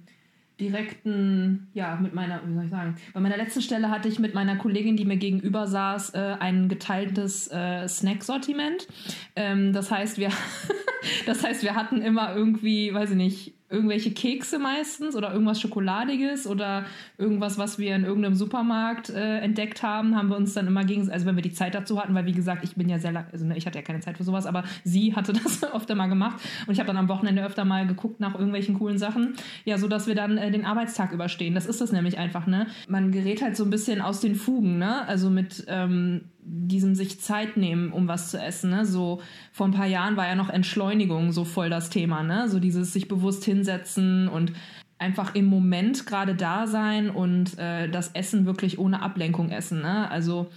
direkten, ja, mit meiner, wie soll ich sagen, bei meiner letzten Stelle hatte ich mit meiner Kollegin, die mir gegenüber saß, äh, ein geteiltes äh, Snack-Sortiment. Ähm, das heißt, [laughs] das heißt, wir hatten immer irgendwie, weiß ich nicht, irgendwelche Kekse meistens oder irgendwas Schokoladiges oder irgendwas, was wir in irgendeinem Supermarkt äh, entdeckt haben, haben wir uns dann immer gegen, also wenn wir die Zeit dazu hatten, weil wie gesagt, ich bin ja sehr also ne, ich hatte ja keine Zeit für sowas, aber sie hatte [laughs] das öfter mal gemacht und ich habe dann am Wochenende öfter mal geguckt nach irgendwelchen coolen Sachen, ja, so dass wir dann äh, den Arbeitstag überstehen. Das ist es nämlich einfach, ne? Man gerät halt so ein bisschen aus den Fugen, ne? Also mit ähm, diesem sich Zeit nehmen, um was zu essen. Ne? So vor ein paar Jahren war ja noch Entschleunigung so voll das Thema, ne? So dieses sich bewusst hinsetzen und einfach im Moment gerade da sein und äh, das Essen wirklich ohne Ablenkung essen. Ne? Also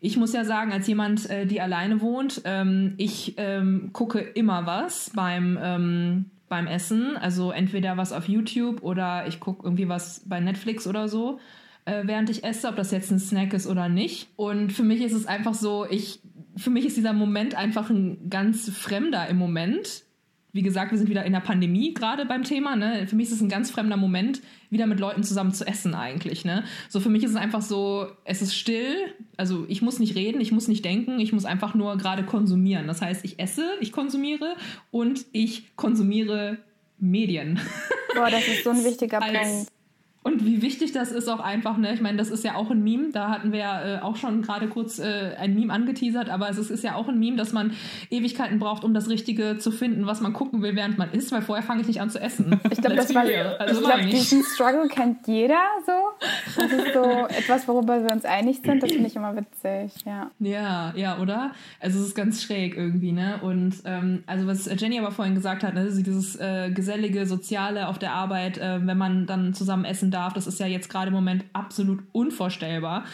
ich muss ja sagen, als jemand, äh, die alleine wohnt, ähm, ich ähm, gucke immer was beim ähm, beim Essen. Also entweder was auf YouTube oder ich gucke irgendwie was bei Netflix oder so äh, während ich esse, ob das jetzt ein Snack ist oder nicht. Und für mich ist es einfach so, ich, für mich ist dieser Moment einfach ein ganz fremder im Moment. Wie gesagt, wir sind wieder in der Pandemie gerade beim Thema. Ne? Für mich ist es ein ganz fremder Moment, wieder mit Leuten zusammen zu essen eigentlich. Ne? So für mich ist es einfach so, es ist still. Also ich muss nicht reden, ich muss nicht denken, ich muss einfach nur gerade konsumieren. Das heißt, ich esse, ich konsumiere und ich konsumiere Medien. Boah, das ist so ein [laughs] wichtiger Punkt. Und wie wichtig das ist auch einfach, ne? Ich meine, das ist ja auch ein Meme. Da hatten wir ja äh, auch schon gerade kurz äh, ein Meme angeteasert, aber es ist, ist ja auch ein Meme, dass man Ewigkeiten braucht, um das Richtige zu finden, was man gucken will, während man isst, weil vorher fange ich nicht an zu essen. [laughs] Ich glaube, das be war. Also ich nicht. diesen Struggle kennt jeder so. Das ist so [laughs] etwas, worüber wir uns einig sind. Das finde ich immer witzig, ja. Ja, ja, oder? Also es ist ganz schräg irgendwie, ne? Und ähm, also was Jenny aber vorhin gesagt hat, ne, dieses äh, gesellige, soziale auf der Arbeit, äh, wenn man dann zusammen essen darf, das ist ja jetzt gerade im Moment absolut unvorstellbar,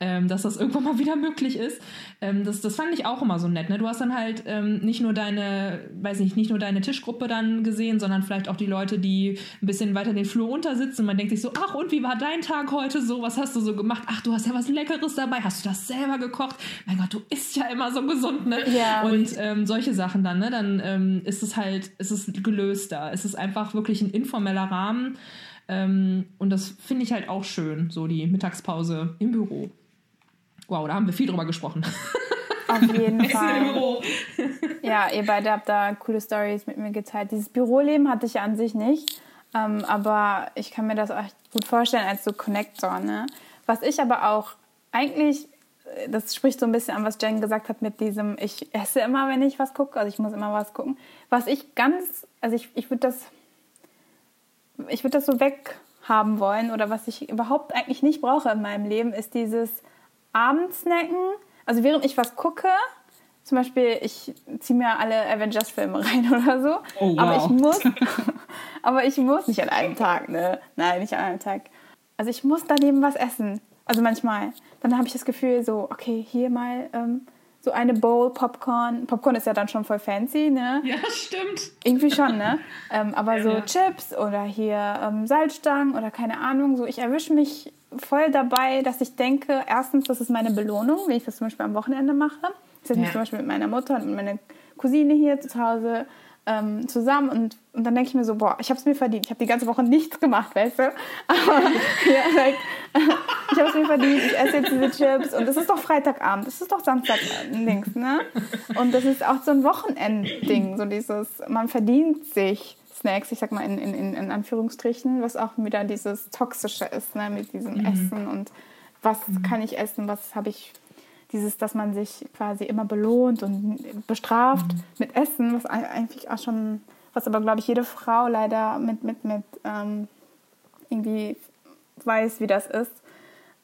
ähm, dass das irgendwann mal wieder möglich ist. Ähm, das, das fand ich auch immer so nett, ne? Du hast dann halt ähm, nicht nur deine, weiß nicht, nicht nur deine Tischgruppe dann gesehen, sondern vielleicht auch die Leute, die ein bisschen weiter den Flur runter sitzen. Man denkt sich so, ach und wie war dein Tag heute so? Was hast du so gemacht? Ach, du hast ja was Leckeres dabei. Hast du das selber gekocht? Mein Gott, du isst ja immer so gesund, ne? Ja. Und ähm, solche Sachen dann, ne? Dann ähm, ist es halt, ist es gelöster. Es ist einfach wirklich ein informeller Rahmen. Ähm, und das finde ich halt auch schön, so die Mittagspause im Büro. Wow, da haben wir viel drüber gesprochen. Auf jeden [laughs] Fall. Ja, ihr beide habt da coole Stories mit mir geteilt. Dieses Büroleben hatte ich ja an sich nicht. Ähm, aber ich kann mir das echt gut vorstellen als so Connector. Ne? Was ich aber auch eigentlich, äh, das spricht so ein bisschen an, was Jen gesagt hat mit diesem, ich esse immer, wenn ich was gucke, also ich muss immer was gucken. Was ich ganz, also ich, ich würde das, ich würde das so weghaben wollen oder was ich überhaupt eigentlich nicht brauche in meinem Leben, ist dieses Abendsnacken. Also während ich was gucke, zum Beispiel, ich ziehe mir alle Avengers-Filme [laughs] rein oder so. Oh, Aber wow. ich muss, [laughs] aber ich muss nicht an einem Tag, ne? Nein, nicht an einem Tag. Also ich muss daneben was essen. Also manchmal. Dann habe ich das Gefühl, so, okay, hier mal ähm, so eine Bowl Popcorn. Popcorn ist ja dann schon voll fancy, ne? ja, stimmt. Irgendwie schon, ne? ähm, aber so ja. Chips oder hier ähm, Salzstangen oder keine Ahnung, so ich erwische mich voll dabei, dass ich denke, erstens, das ist meine Belohnung, wenn ich das zum Beispiel am Wochenende mache. Das ist Ja. mich zum Beispiel mit meiner Mutter und mit meiner Cousine hier zu Hause ähm, zusammen und, und dann denke ich mir so, boah, ich habe es mir verdient. Ich habe die ganze Woche nichts gemacht, weißt du? Aber [laughs] ja, like, [laughs] ich habe es mir verdient. Ich esse jetzt diese Chips und es ist doch Freitagabend, es ist doch Samstag links, ne? Und das ist auch so ein Wochenendding, so dieses, man verdient sich Snacks, ich sag mal in, in, in Anführungsstrichen, was auch wieder dieses Toxische ist, ne? Mit diesem mhm. Essen und was kann ich essen, was habe ich dieses, dass man sich quasi immer belohnt und bestraft mhm. mit Essen, was eigentlich auch schon, was aber glaube ich jede Frau leider mit, mit, mit ähm, irgendwie weiß, wie das ist.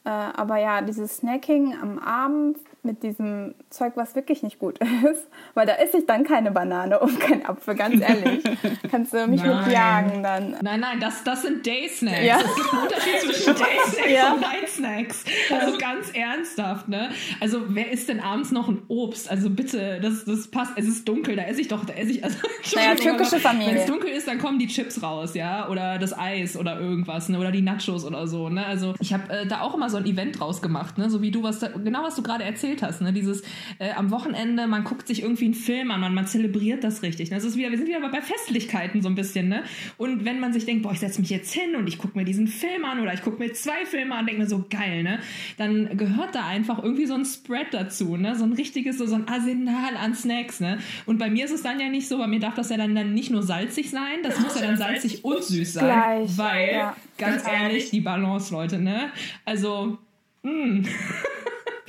Äh, aber ja, dieses Snacking am Abend mit diesem Zeug, was wirklich nicht gut ist, [laughs] weil da esse ich dann keine Banane und kein Apfel, ganz ehrlich. [laughs] Kannst du mich nein. mit jagen dann. Nein, nein, das, das sind Day Snacks. Ja. Es gibt einen Unterschied zwischen [laughs] Day Snacks ja. und Night Snacks. Also ganz ernsthaft, ne? Also wer isst denn abends noch ein Obst? Also bitte, das, das passt. Es ist dunkel, da esse ich doch, da esse ich. Also, naja, türkische Familie. Wenn es dunkel ist, dann kommen die Chips raus, ja? Oder das Eis oder irgendwas, ne? Oder die Nachos oder so, ne? Also ich habe äh, da auch immer so ein Event draus gemacht, ne? So wie du was da, genau was du gerade erzählt hast, ne? Dieses äh, am Wochenende, man guckt sich irgendwie einen Film an, man, man zelebriert das richtig. Ne? Das ist wieder, wir sind wieder bei Festlichkeiten so ein bisschen, ne? Und wenn man sich denkt, boah, ich setze mich jetzt hin und ich gucke mir diesen Film an oder ich gucke mir zwei Filme an, denke mir so geil, ne? Dann gehört da einfach irgendwie so ein Spread dazu, ne? So ein richtiges, so, so ein Arsenal an Snacks, ne? Und bei mir ist es dann ja nicht so, bei mir darf das ja dann, dann nicht nur salzig sein, das [laughs] muss ja dann salzig und süß sein. Gleich, weil, ja, ganz ehrlich, die Balance, Leute, ne? Also, mh. [laughs]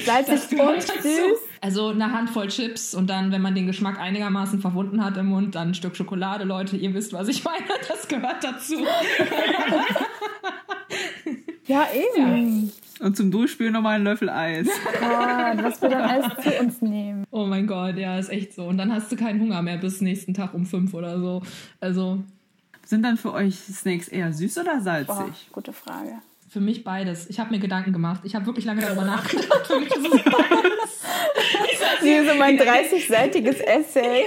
Salzig [laughs] und süß. Also eine Handvoll Chips und dann, wenn man den Geschmack einigermaßen verwunden hat im Mund, dann ein Stück Schokolade, Leute. Ihr wisst, was ich meine. [laughs] Das gehört dazu. ja, eben. Ja. Und zum Durchspülen nochmal einen Löffel Eis. [laughs] Gott, was wir dann alles zu uns nehmen. Oh mein Gott, ja, ist echt so. Und dann hast du keinen Hunger mehr bis nächsten Tag um fünf oder so. Also. Sind dann für euch Snacks eher süß oder salzig? Boah, gute Frage. Für mich beides. Ich habe mir Gedanken gemacht. Ich habe wirklich lange darüber [laughs] nachgedacht. Für mich ist es beides. [laughs] Wie so mein 30-seitiges Essay.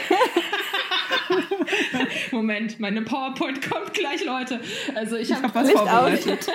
[laughs] Moment, meine PowerPoint kommt gleich, Leute. Also ich habe hab was vorbereitet.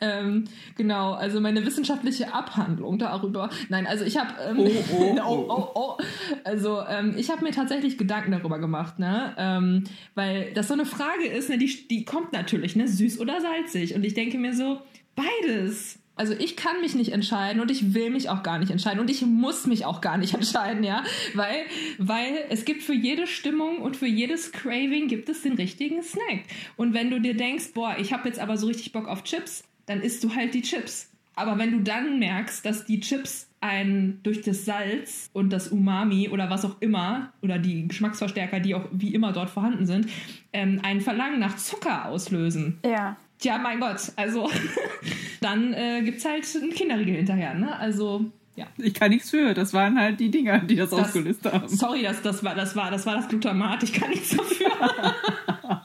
Ähm, genau, also meine wissenschaftliche Abhandlung darüber. Nein, also ich habe ähm, oh, oh, [laughs] oh, oh, oh. Also ähm, ich habe mir tatsächlich Gedanken darüber gemacht, ne? Ähm, weil das so eine Frage ist, ne, die, die kommt natürlich, ne, süß oder salzig. Und ich denke mir so, beides also ich kann mich nicht entscheiden und ich will mich auch gar nicht entscheiden und ich muss mich auch gar nicht [laughs] entscheiden, ja, weil, weil es gibt für jede Stimmung und für jedes Craving gibt es den richtigen Snack. Und wenn du dir denkst, boah, ich habe jetzt aber so richtig Bock auf Chips, dann isst du halt die Chips. Aber wenn du dann merkst, dass die Chips ein durch das Salz und das Umami oder was auch immer oder die Geschmacksverstärker, die auch wie immer dort vorhanden sind, ähm, ein Verlangen nach Zucker auslösen. Ja. Tja, mein Gott, also [laughs] dann äh, gibt es halt einen Kinderriegel hinterher, ne? Also ja. Ich kann nichts für. Das waren halt die Dinger, die das, das ausgelöst haben. Sorry, das, das, war, das, war, das war das Glutamat. Ich kann nichts dafür. [laughs]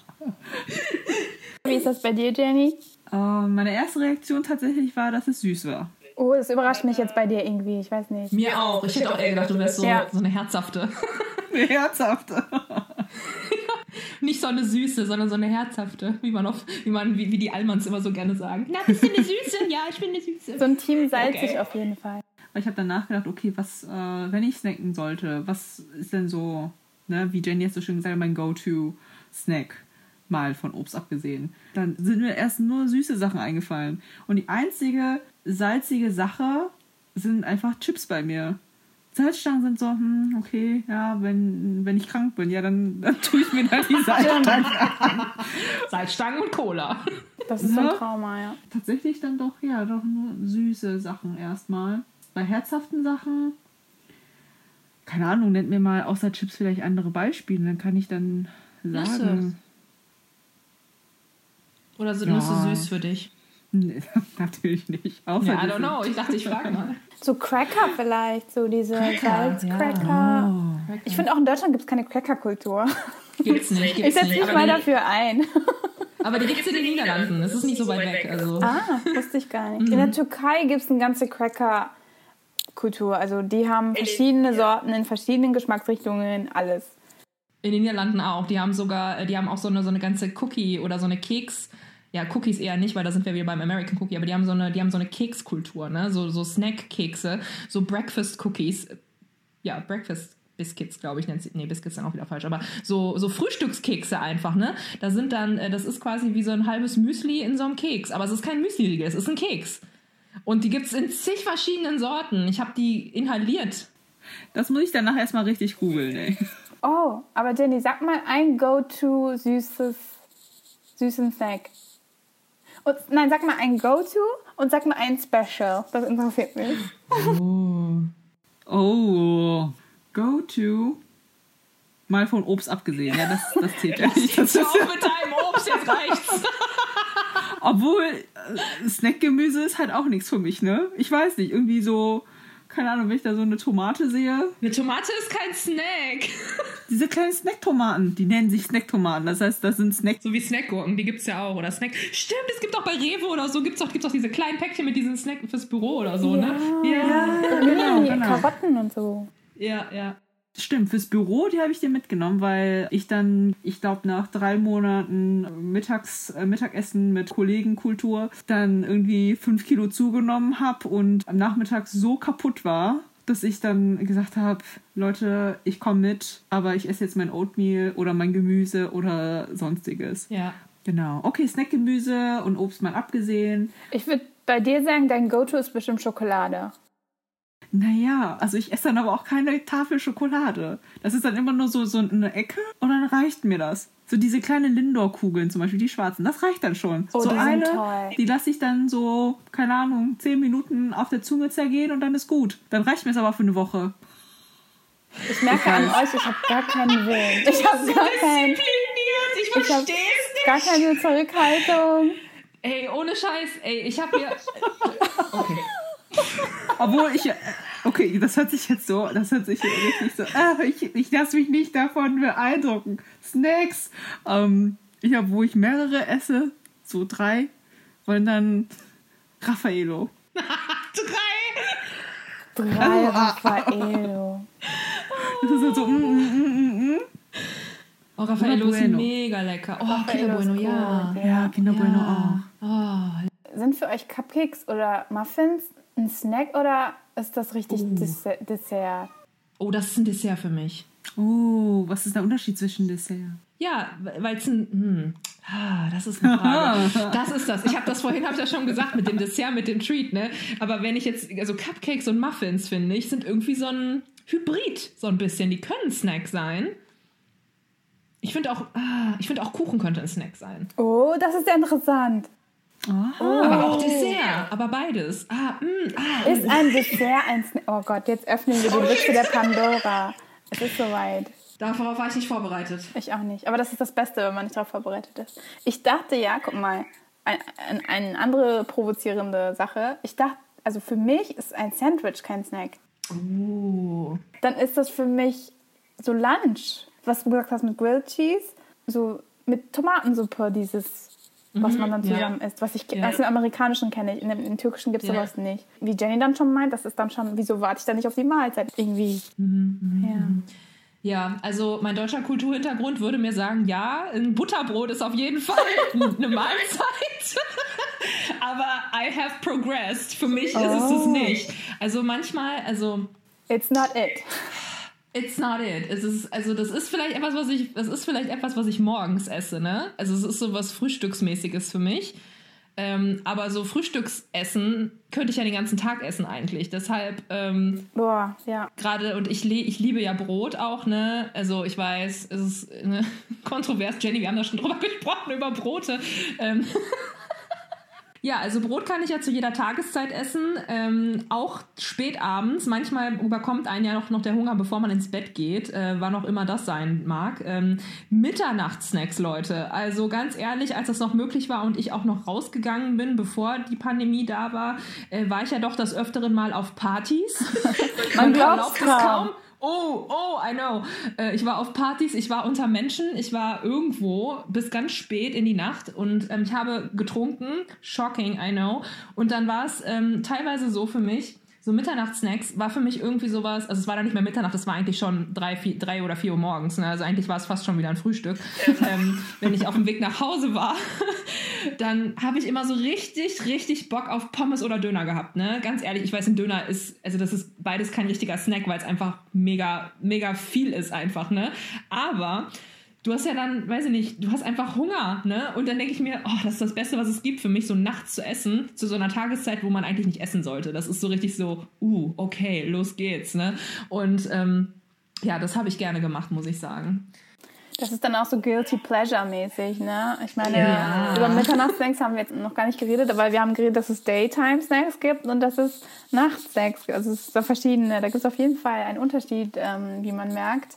Wie ist das bei dir, Jenny? Uh, meine erste Reaktion tatsächlich war, dass es süß war. Oh, das überrascht mich jetzt bei dir irgendwie. Ich weiß nicht. Mir auch. Ich hätte auch eher gedacht, du wärst so, ja. so eine herzhafte. [laughs] Eine herzhafte. [laughs] Nicht so eine süße, sondern so eine herzhafte, wie man auf, wie man, wie, wie die Allmanns immer so gerne sagen. Na, bist du eine Süße? Ja, ich bin eine Süße. So ein Team salzig okay. auf jeden Fall. Ich habe dann nachgedacht, okay, was, äh, wenn ich snacken sollte, was ist denn so, ne, wie Jenny jetzt so schön gesagt hat, mein Go-To-Snack? Mal von Obst abgesehen. Dann sind mir erst nur süße Sachen eingefallen. Und die einzige salzige Sache sind einfach Chips bei mir. Salzstangen sind so, hm, okay, ja, wenn, wenn ich krank bin, ja, dann, dann tue ich mir da die [laughs] Salzstangen an. Salzstangen und Cola. Das ist so ein Trauma, ja. Tatsächlich dann doch, ja, doch nur süße Sachen erstmal. Bei herzhaften Sachen, keine Ahnung, nennt mir mal außer Chips vielleicht andere Beispiele, dann kann ich dann sagen. Nüsse. Oder sind ja. Nüsse süß für dich? Nee, [laughs] natürlich nicht. Außer ja, I don't know. Ich dachte, ich frage mal. [laughs] So Cracker vielleicht, so diese Salzcracker. Ja. Oh. Ich finde auch in Deutschland gibt es keine Cracker-Kultur. Gibt's nicht. Gibt's ich setze mich mal dafür ein. Aber die gibt es in den Niederlanden. Das ist nicht so weit weg. Also. Ah, wusste ich gar nicht. Mhm. In der Türkei gibt es eine ganze Cracker-Kultur. Also die haben verschiedene Sorten in verschiedenen Geschmacksrichtungen, alles. In den Niederlanden auch. Die haben sogar, die haben auch so eine, so eine ganze Cookie oder so eine Keks- ja, Cookies eher nicht, weil da sind wir wieder beim American Cookie, aber die haben so eine, die haben so eine Kekskultur, ne? So, so Snack-Kekse, so Breakfast-Cookies. Ja, Breakfast Biscuits, glaube ich, nennt sie. Nee, Biscuits sind auch wieder falsch, aber so, so Frühstückskekse einfach, ne? Da sind dann, äh, das ist quasi wie so ein halbes Müsli in so einem Keks. Aber es ist kein Müsli-Riegel, es ist ein Keks. Und die gibt es in zig verschiedenen Sorten. Ich habe die inhaliert. Das muss ich dann nachher erstmal richtig googeln, ey. Oh, aber Jenny, sag mal ein Go-To süßes, süßen Snack. Und, nein, sag mal ein Go-To und sag mal ein Special. Das interessiert mich. Oh. Oh. Go to. Mal von Obst abgesehen. Ja, das, das zählt ja nicht. Das ist, auf mit deinem Obst, jetzt reicht's. [laughs] obwohl äh, Snackgemüse ist halt auch nichts für mich, ne? Ich weiß nicht, irgendwie so, keine Ahnung, wenn ich da so eine Tomate sehe. Eine Tomate ist kein Snack. Diese kleinen Snacktomaten, die nennen sich Snacktomaten. Das heißt, das sind Snacks. So wie Snackgurken, die gibt's ja auch. Oder Snack. Stimmt, es gibt auch bei Rewe oder so, gibt's auch, gibt's auch diese kleinen Päckchen mit diesen Snack fürs Büro oder so, ne? Ja. Genau, genau. Karotten und so. Ja, ja. Stimmt, fürs Büro, die habe ich dir mitgenommen, weil ich dann, ich glaube, nach drei Monaten Mittags, äh, Mittagessen mit Kollegenkultur dann irgendwie fünf Kilo zugenommen habe und am Nachmittag so kaputt war, dass ich dann gesagt habe, Leute, ich komme mit, aber ich esse jetzt mein Oatmeal oder mein Gemüse oder sonstiges. Ja. Genau. Okay, Snackgemüse und Obst mal abgesehen. Ich würde bei dir sagen, dein Go-To ist bestimmt Schokolade. Naja, also ich esse dann aber auch keine Tafel Schokolade. Das ist dann immer nur so, so eine Ecke und dann reicht mir das. So diese kleinen Lindor-Kugeln zum Beispiel, die schwarzen, das reicht dann schon. Oh, so die eine, toll. die lasse ich dann so, keine Ahnung, zehn Minuten auf der Zunge zergehen und dann ist gut. Dann reicht mir es aber für eine Woche. Ich merke an euch, ich habe gar keinen Willen. Ich habe gar, kein, Ich ich hab versteh's nicht. gar keine Zurückhaltung. Ey, ohne Scheiß, ey, ich hab mir. [laughs] Okay. Obwohl ich, äh, okay, das hört sich jetzt so, das hört sich richtig so, äh, ich, ich lasse mich nicht davon beeindrucken. Snacks. Ähm, ich habe, wo ich mehrere esse, so drei, und dann Raffaello. [laughs] Drei. Drei Also, ah, Raffaello. [laughs] Das ist halt so, mm, mm, mm, mm. Oh, Raffaello ist Bueno. mega lecker. Oh, Raffaello Kinder ist Bueno, ja. Ja, Kinder Bueno auch. Oh, Sind für euch Cupcakes oder Muffins ein Snack oder ist das richtig Desse- Dessert? oh, das ist ein Dessert für mich. Oh, was ist der Unterschied zwischen Dessert? Ja, weil es ein. Hm, ah, das ist eine Frage. [laughs] Das ist das. Ich habe das vorhin, habe ich ja schon gesagt, mit dem Dessert, mit dem Treat, ne? Aber wenn ich jetzt, also Cupcakes und Muffins, finde ich, sind irgendwie so ein Hybrid, so ein bisschen. Die können Snack sein. Ich finde auch, ah, ich finde auch Kuchen könnte ein Snack sein. Oh, das ist ja interessant. Aber auch Dessert. Aber beides. Ah, mm, ah. Ist ein Dessert ein Snack? Oh Gott, jetzt öffnen wir die Büchse der Pandora. Es ist soweit. Darauf war ich nicht vorbereitet. Ich auch nicht. Aber das ist das Beste, wenn man nicht darauf vorbereitet ist. Ich dachte ja, guck mal, ein, ein, eine andere provozierende Sache. Ich dachte, also für mich ist ein Sandwich kein Snack. Oh. Dann ist das für mich so Lunch. Was du gesagt hast mit Grilled Cheese, so mit Tomatensuppe, dieses, was man dann ja. zusammen isst. Was ich Ja. aus dem Amerikanischen kenne ich. In dem, im Türkischen gibt es Ja. sowas nicht. Wie Jenny dann schon meint, das ist dann schon, wieso warte ich dann nicht auf die Mahlzeit? Irgendwie. Ja. Ja, also mein deutscher Kulturhintergrund würde mir sagen, ja, ein Butterbrot ist auf jeden Fall [laughs] eine Mahlzeit. [laughs] Aber I have progressed. Für mich ist es es Oh. nicht. Also manchmal, also It's not it. It's not it. Es ist, also das ist vielleicht etwas, was ich, das ist vielleicht etwas, was ich morgens esse, ne? Also es ist so was Frühstücksmäßiges für mich. Ähm, aber so Frühstücksessen könnte ich ja den ganzen Tag essen eigentlich. Deshalb ähm, Boah, ja. gerade und ich, ich liebe ja Brot auch, ne? Also ich weiß, es ist ne, [laughs] kontrovers, Jenny, wir haben da schon drüber [laughs] gesprochen, über Brote. Ähm, [laughs] ja, also Brot kann ich ja zu jeder Tageszeit essen, ähm, auch spät abends. Manchmal überkommt einen ja noch, noch der Hunger, bevor man ins Bett geht, äh, wann auch immer das sein mag. Ähm, Mitternachtssnacks, Leute. Also ganz ehrlich, als das noch möglich war und ich auch noch rausgegangen bin, bevor die Pandemie da war, äh, war ich ja doch des Öfteren mal auf Partys. [laughs] Man glaubt es kaum. Oh, oh, I know. Äh, ich war auf Partys, ich war unter Menschen, ich war irgendwo bis ganz spät in die Nacht und ähm, ich habe getrunken. Shocking, I know. Und dann war es ähm, teilweise so für mich, so Mitternachtssnacks war für mich irgendwie sowas, also es war dann nicht mehr Mitternacht, es war eigentlich schon drei, vier, drei oder vier Uhr morgens. Ne? Also eigentlich war es fast schon wieder ein Frühstück. [laughs] ähm, wenn ich auf dem Weg nach Hause war, [laughs] dann habe ich immer so richtig, richtig Bock auf Pommes oder Döner gehabt. Ne? Ganz ehrlich, ich weiß, ein Döner ist, also das ist beides kein richtiger Snack, weil es einfach mega, mega viel ist einfach. Ne? Aber du hast ja dann, weiß ich nicht, du hast einfach Hunger, ne? Und dann denke ich mir, oh, das ist das Beste, was es gibt für mich, so nachts zu essen, zu so einer Tageszeit, wo man eigentlich nicht essen sollte. Das ist so richtig so, uh, okay, los geht's, ne? Und ähm, ja, das habe ich gerne gemacht, muss ich sagen. Das ist dann auch so guilty pleasure mäßig, ne? Ich meine, ja. über Mitternachtssnacks haben wir jetzt noch gar nicht geredet, aber wir haben geredet, dass es Daytime Snacks gibt und dass es Nachtsnacks gibt. Also es ist so verschiedene. Da gibt es auf jeden Fall einen Unterschied, ähm, wie man merkt.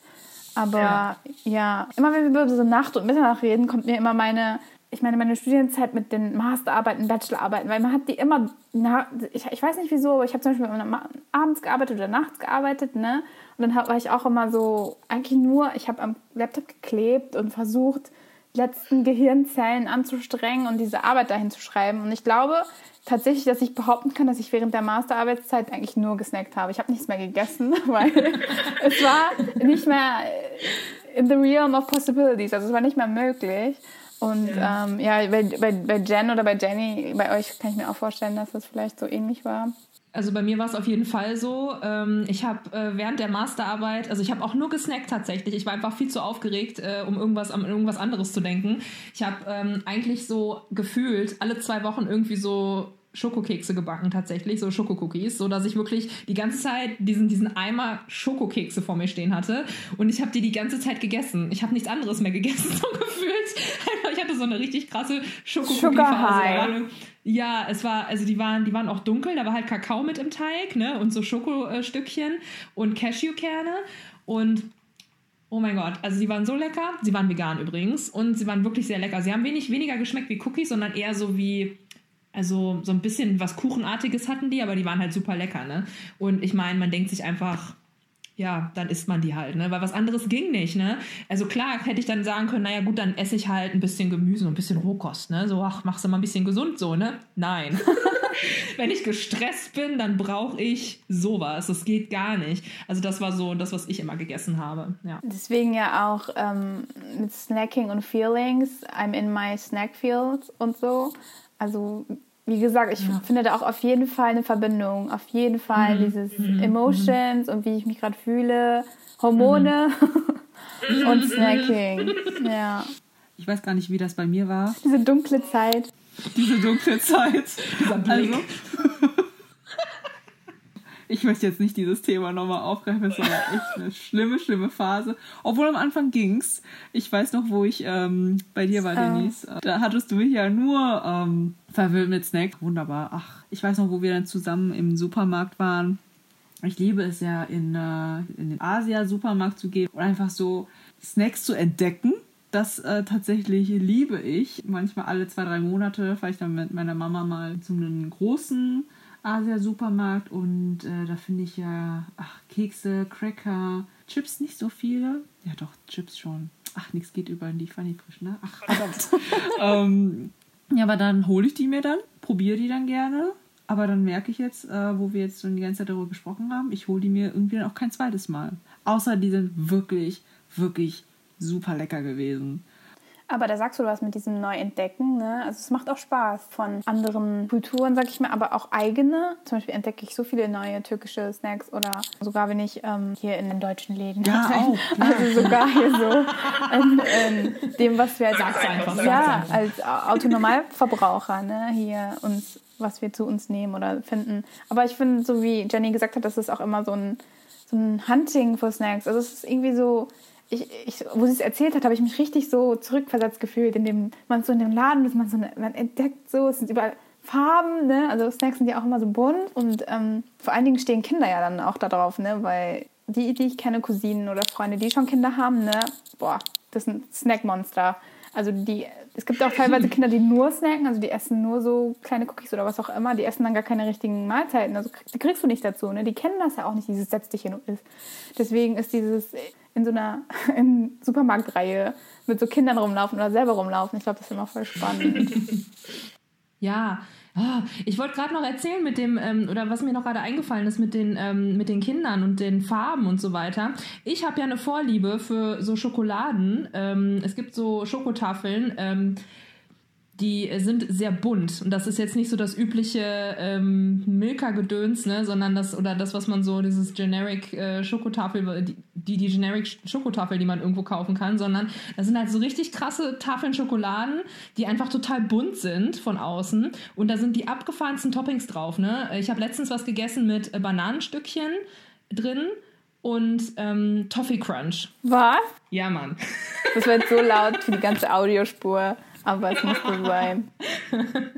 Aber ja. ja, immer wenn wir über so Nacht und Mitternacht reden, kommt mir immer meine, ich meine, meine Studienzeit mit den Masterarbeiten, Bachelorarbeiten, weil man hat die immer, na, ich, ich weiß nicht wieso, aber ich habe zum Beispiel abends gearbeitet oder nachts gearbeitet, ne? Und dann war ich auch immer so, eigentlich nur, ich habe am Laptop geklebt und versucht, letzten Gehirnzellen anzustrengen und diese Arbeit dahin zu schreiben. Und ich glaube, tatsächlich, dass ich behaupten kann, dass ich während der Masterarbeitszeit eigentlich nur gesnackt habe. Ich habe nichts mehr gegessen, [laughs] weil es war nicht mehr in the realm of possibilities. Also es war nicht mehr möglich. Und ja, ähm, ja bei, bei, bei Jen oder bei Jenny, bei euch kann ich mir auch vorstellen, dass das vielleicht so ähnlich war. Also bei mir war es auf jeden Fall so. Ähm, ich habe äh, während der Masterarbeit, also ich habe auch nur gesnackt tatsächlich. Ich war einfach viel zu aufgeregt, äh, um irgendwas an irgendwas anderes zu denken. Ich habe ähm, eigentlich so gefühlt alle zwei Wochen irgendwie so Schokokekse gebacken tatsächlich, so Schokokookies, so dass ich wirklich die ganze Zeit diesen, diesen Eimer Schokokekse vor mir stehen hatte und ich habe die die ganze Zeit gegessen. Ich habe nichts anderes mehr gegessen, [laughs] so gefühlt. Ich hatte so eine richtig krasse Schokokookie-Phase. Ja, es war, also die waren, die waren auch dunkel, da war halt Kakao mit im Teig, ne, und so Schokostückchen und Cashewkerne und Oh mein Gott, also sie waren so lecker. Sie waren vegan übrigens und sie waren wirklich sehr lecker. Sie haben wenig weniger geschmeckt wie Cookies, sondern eher so wie also so ein bisschen was Kuchenartiges hatten die, aber die waren halt super lecker, ne? Und ich meine, man denkt sich einfach, ja, dann isst man die halt, ne? Weil was anderes ging nicht, ne? Also klar hätte ich dann sagen können, naja gut, dann esse ich halt ein bisschen Gemüse und ein bisschen Rohkost, ne? So, ach, machst du mal ein bisschen gesund so, ne? Nein. [laughs] Wenn ich gestresst bin, dann brauche ich sowas. Das geht gar nicht. Also das war so das, was ich immer gegessen habe, ja. Deswegen ja auch ähm, mit Snacking und Feelings, I'm in my snack field und so. Also wie gesagt, ich ja. finde da auch auf jeden Fall eine Verbindung. Auf jeden Fall mhm. dieses mhm. Emotions mhm. und wie ich mich gerade fühle, Hormone mhm. [laughs] und Snacking. Ja. Ich weiß gar nicht, wie das bei mir war. Diese dunkle Zeit. Diese dunkle Zeit. Dieser Blick. Also, [laughs] ich möchte jetzt nicht dieses Thema nochmal aufgreifen, es war [laughs] echt eine schlimme, schlimme Phase. Obwohl am Anfang ging's. Ich weiß noch, wo ich ähm, bei dir war, Denise. Da hattest du mich ja nur ähm, verwöhnt mit Snack. Wunderbar. Ach, ich weiß noch, wo wir dann zusammen im Supermarkt waren. Ich liebe es ja, in, äh, in den Asia-Supermarkt zu gehen und einfach so Snacks zu entdecken. Das äh, tatsächlich liebe ich. Manchmal alle zwei, drei Monate fahre ich dann mit meiner Mama mal zu einem großen Asia-Supermarkt und äh, da finde ich ja, ach, Kekse, Cracker, Chips nicht so viele. Ja, doch, Chips schon. Ach, nichts geht über die Funny frisch, ne? Ach, verdammt. [laughs] ähm, ja, aber dann hole ich die mir dann, probiere die dann gerne. Aber dann merke ich jetzt, äh, wo wir jetzt schon die ganze Zeit darüber gesprochen haben, ich hole die mir irgendwie dann auch kein zweites Mal. Außer die sind wirklich, wirklich super lecker gewesen. Aber da sagst du was mit diesem Neuentdecken. Ne? Also es macht auch Spaß von anderen Kulturen, sag ich mal, aber auch eigene. Zum Beispiel entdecke ich so viele neue türkische Snacks oder sogar wenn ich ähm, hier in den deutschen Läden. Ja, auch. [laughs] Also sogar hier so in, in dem, was wir als, einfach, ja, als Autonormalverbraucher ne? hier uns was wir zu uns nehmen oder finden. Aber ich finde, so wie Jenny gesagt hat, das ist auch immer so ein, so ein Hunting für Snacks. Also es ist irgendwie so, ich, ich, wo sie es erzählt hat, habe ich mich richtig so zurückversetzt gefühlt, in dem man so in dem Laden ist, man so man entdeckt so, es sind überall Farben, ne? Also Snacks sind ja auch immer so bunt und ähm, vor allen Dingen stehen Kinder ja dann auch da drauf, ne? Weil die, die ich kenne, Cousinen oder Freunde, die schon Kinder haben, ne? Boah, das sind Snackmonster. Also die, es gibt auch teilweise Kinder, die nur snacken, also die essen nur so kleine Cookies oder was auch immer, die essen dann gar keine richtigen Mahlzeiten. Also die kriegst du nicht dazu, ne? Die kennen das ja auch nicht, dieses Setz dich hin und isst. Deswegen ist dieses in so einer [laughs] in Supermarktreihe mit so Kindern rumlaufen oder selber rumlaufen. Ich glaube, das ist immer voll spannend. [laughs] Ja, oh, ich wollte gerade noch erzählen mit dem, ähm, oder was mir noch gerade eingefallen ist mit den, ähm, mit den Kindern und den Farben und so weiter. Ich habe ja eine Vorliebe für so Schokoladen. Ähm, es gibt so Schokotafeln ähm, die sind sehr bunt. Und das ist jetzt nicht so das übliche ähm, Milka-Gedöns, ne, sondern das, oder das, was man so, dieses Generic äh, Schokotafel, die, die, die Generic Schokotafel, die man irgendwo kaufen kann, sondern das sind halt so richtig krasse Tafeln Schokoladen, die einfach total bunt sind von außen. Und da sind die abgefahrensten Toppings drauf, ne. Ich habe letztens was gegessen mit äh, Bananenstückchen drin und ähm, Toffee Crunch. Was? Ja, Mann. Das wird so laut für die ganze Audiospur aber es musste sein. [laughs]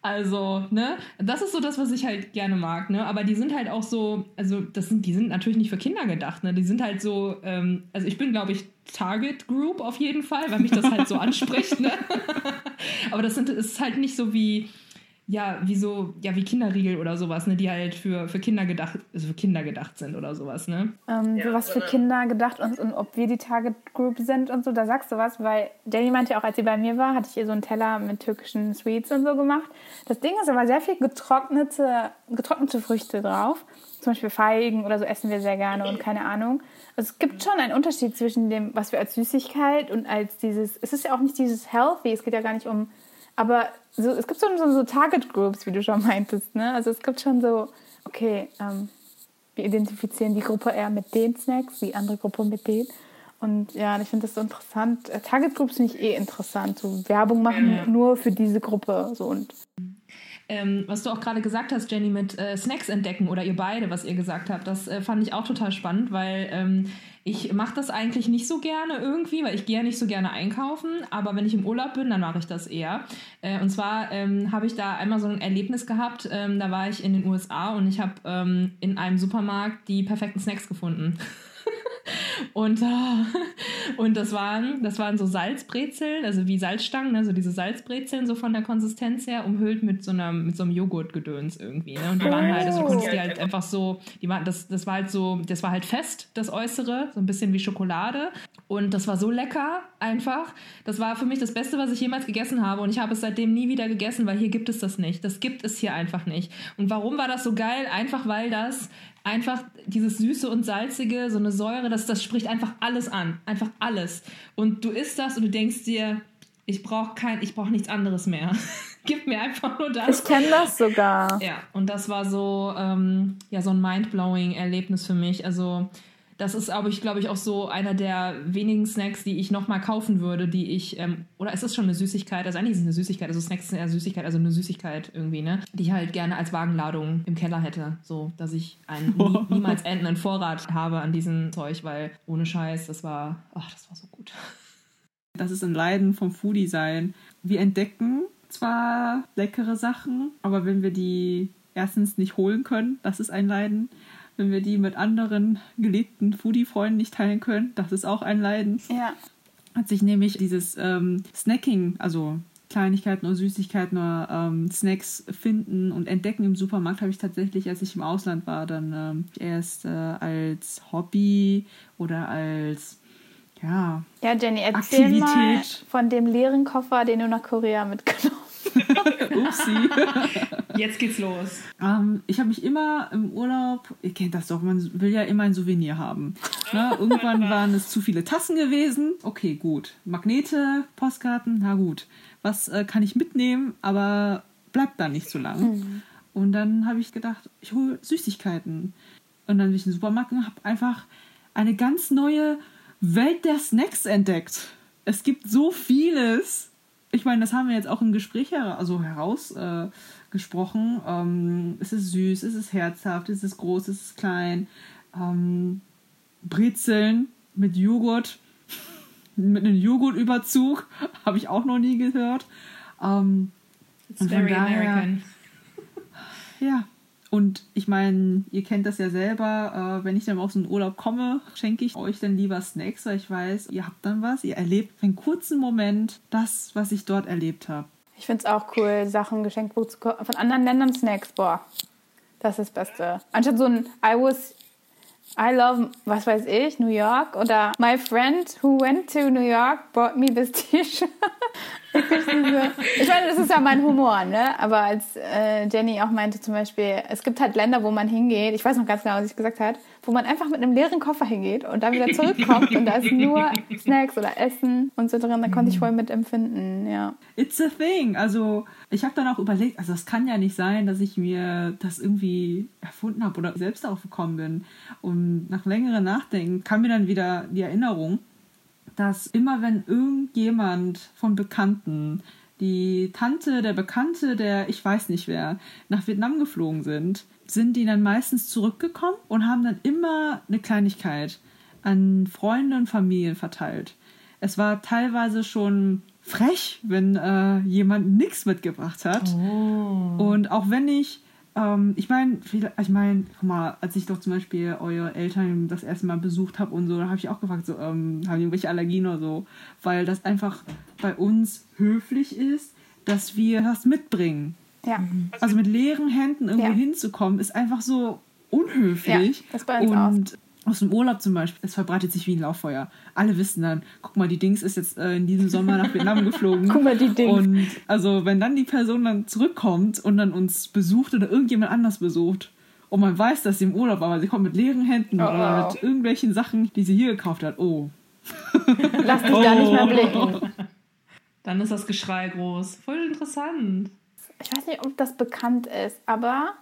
Also, ne, das ist so das, was ich halt gerne mag, ne? Aber die sind halt auch so, also das sind, die sind natürlich nicht für Kinder gedacht, ne? Die sind halt so, ähm, also ich bin, glaube ich, Target Group auf jeden Fall, weil mich das halt so [laughs] anspricht, ne? [laughs] Aber das sind, ist halt nicht so wie, ja, wie so, ja, wie Kinderriegel oder sowas, ne, die halt für, für Kinder gedacht, also für Kinder gedacht sind oder sowas, ne? Ähm, ja, was für Kinder gedacht und, und ob wir die Target Group sind und so, da sagst du was, weil Jenny meinte auch, als sie bei mir war, hatte ich ihr so einen Teller mit türkischen Sweets und so gemacht. Das Ding ist aber sehr viel getrocknete, getrocknete Früchte drauf. Zum Beispiel Feigen oder so essen wir sehr gerne und keine Ahnung. Also es gibt schon einen Unterschied zwischen dem, was wir als Süßigkeit und als dieses, es ist ja auch nicht dieses healthy, es geht ja gar nicht um aber so, es gibt so, so, so Target Groups, wie du schon meintest. Ne? Also es gibt schon so, okay, ähm, wir identifizieren die Gruppe eher mit den Snacks, die andere Gruppe mit denen. Und ja, ich finde das so interessant. Äh, Target Groups finde ich eh interessant. So Werbung machen ja. nur für diese Gruppe. So und ähm, was du auch gerade gesagt hast, Jenny, mit äh, Snacks entdecken oder ihr beide, was ihr gesagt habt, das äh, fand ich auch total spannend, weil ähm, ich mache das eigentlich nicht so gerne irgendwie, weil ich gehe ja nicht so gerne einkaufen, aber wenn ich im Urlaub bin, dann mache ich das eher. Äh, und zwar ähm, habe ich da einmal so ein Erlebnis gehabt, ähm, da war ich in den USA und ich habe ähm, in einem Supermarkt die perfekten Snacks gefunden. Und, und das waren, das waren so Salzbrezeln, also wie Salzstangen, also diese Salzbrezeln so von der Konsistenz her, umhüllt mit so einem, mit so einem Joghurtgedöns irgendwie. Ne? Und die waren halt, also du konntest die halt einfach so, die waren, das, das war halt so, das war halt fest, das Äußere, so ein bisschen wie Schokolade. Und das war so lecker, einfach. Das war für mich das Beste, was ich jemals gegessen habe. Und ich habe es seitdem nie wieder gegessen, weil hier gibt es das nicht. Das gibt es hier einfach nicht. Und warum war das so geil? Einfach weil das einfach dieses Süße und Salzige, so eine Säure, das, das spricht einfach alles an. Einfach alles. Und du isst das und du denkst dir, ich brauche kein, ich brauche nichts anderes mehr. [laughs] Gib mir einfach nur das. Ich kenne das sogar. Ja, und das war so, ähm, ja, so ein mindblowing Erlebnis für mich. Also das ist, aber ich glaube ich, auch so einer der wenigen Snacks, die ich nochmal kaufen würde, die ich, ähm, oder ist das schon eine Süßigkeit? Also eigentlich ist es eine Süßigkeit, also Snacks sind eher Süßigkeit, also eine Süßigkeit irgendwie, ne? Die ich halt gerne als Wagenladung im Keller hätte, so, dass ich einen nie, [laughs] niemals endenden Vorrat habe an diesem Zeug, weil ohne Scheiß, das war, ach, das war so gut. Das ist ein Leiden vom Foodie sein. Wir entdecken zwar leckere Sachen, aber wenn wir die erstens nicht holen können, das ist ein Leiden wenn wir die mit anderen geliebten Foodie-Freunden nicht teilen können. Das ist auch ein Leiden. Ja. Hat sich nämlich dieses ähm, Snacking, also Kleinigkeiten oder Süßigkeiten oder ähm, Snacks finden und entdecken im Supermarkt habe ich tatsächlich, als ich im Ausland war, dann ähm, erst äh, als Hobby oder als ja. Ja, Jenny, erzähl Aktivität. mal von dem leeren Koffer, den du nach Korea mitgenommen Upsi. [laughs] Jetzt geht's los. Ähm, ich habe mich immer im Urlaub, ihr kennt das doch, man will ja immer ein Souvenir haben. Ne? [laughs] Irgendwann waren es zu viele Tassen gewesen. Okay, gut. Magnete, Postkarten, na gut. Was äh, kann ich mitnehmen, aber bleibt da nicht so lang. Mhm. Und dann habe ich gedacht, ich hole Süßigkeiten. Und dann bin ich in den Supermarkt und habe einfach eine ganz neue Welt der Snacks entdeckt. Es gibt so vieles ich meine, das haben wir jetzt auch im Gespräch also herausgesprochen. Äh, ähm, es ist süß, es ist herzhaft, es ist groß, es ist klein. Ähm, Brezeln mit Joghurt, [laughs] mit einem Joghurtüberzug, [laughs] habe ich auch noch nie gehört. Ähm, It's very daher, American. [laughs] Ja, und ich meine, ihr kennt das ja selber, äh, wenn ich dann aus dem Urlaub komme, schenke ich euch dann lieber Snacks, weil ich weiß, ihr habt dann was, ihr erlebt für einen kurzen Moment das, was ich dort erlebt habe. Ich finde es auch cool, Sachen geschenkt von anderen Ländern Snacks. Boah, das ist das Beste. Anstatt so ein I was, I love, was weiß ich, New York oder My friend who went to New York brought me this [laughs] T-Shirt. Ich meine, das ist ja mein Humor, ne? Aber als äh, Jenny auch meinte zum Beispiel, es gibt halt Länder, wo man hingeht, ich weiß noch ganz genau, was ich gesagt hat, wo man einfach mit einem leeren Koffer hingeht und dann wieder zurückkommt und da ist nur Snacks oder Essen und so drin, da konnte ich voll mitempfinden, ja. It's a thing. Also ich habe dann auch überlegt, also es kann ja nicht sein, dass ich mir das irgendwie erfunden habe oder selbst darauf gekommen bin. Und nach längerem Nachdenken kam mir dann wieder die Erinnerung, dass immer wenn irgendjemand von Bekannten, die Tante, der Bekannte, der ich weiß nicht wer, nach Vietnam geflogen sind, sind die dann meistens zurückgekommen und haben dann immer eine Kleinigkeit an Freunde und Familien verteilt. Es war teilweise schon frech, wenn äh, jemand nichts mitgebracht hat. Oh. Und auch wenn ich ähm, ich meine, ich meine, guck mal, als ich doch zum Beispiel eure Eltern das erste Mal besucht habe und so, da habe ich auch gefragt, so, ähm, haben die irgendwelche Allergien oder so, weil das einfach bei uns höflich ist, dass wir das mitbringen. Ja. Also mit leeren Händen irgendwo ja. hinzukommen, ist einfach so unhöflich. Ja, das bei uns und auch aus dem Urlaub zum Beispiel, es verbreitet sich wie ein Lauffeuer. Alle wissen dann, guck mal, die Dings ist jetzt äh, in diesem Sommer nach Vietnam geflogen. [laughs] guck mal, die Dings. Und also, wenn dann die Person dann zurückkommt und dann uns besucht oder irgendjemand anders besucht und man weiß, dass sie im Urlaub war, aber sie kommt mit leeren Händen oh. oder mit irgendwelchen Sachen, die sie hier gekauft hat, oh. Lass dich oh. da nicht mehr blicken. [laughs] Dann ist das Geschrei groß. Voll interessant. Ich weiß nicht, ob das bekannt ist, aber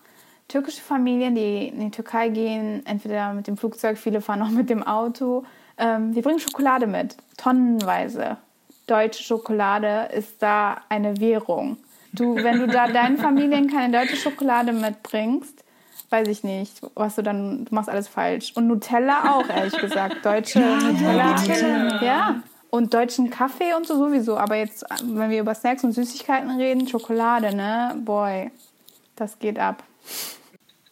türkische Familien, die in die Türkei gehen, entweder mit dem Flugzeug, viele fahren auch mit dem Auto, ähm, die bringen Schokolade mit, tonnenweise. Deutsche Schokolade ist da eine Währung. Du, wenn du da [laughs] deinen Familien keine deutsche Schokolade mitbringst, weiß ich nicht, was du dann, du machst alles falsch. Und Nutella auch, ehrlich gesagt. Deutsche ja, Nutella. Ja, ja. Und deutschen Kaffee und so sowieso. Aber jetzt, wenn wir über Snacks und Süßigkeiten reden, Schokolade, ne? Boy, das geht ab.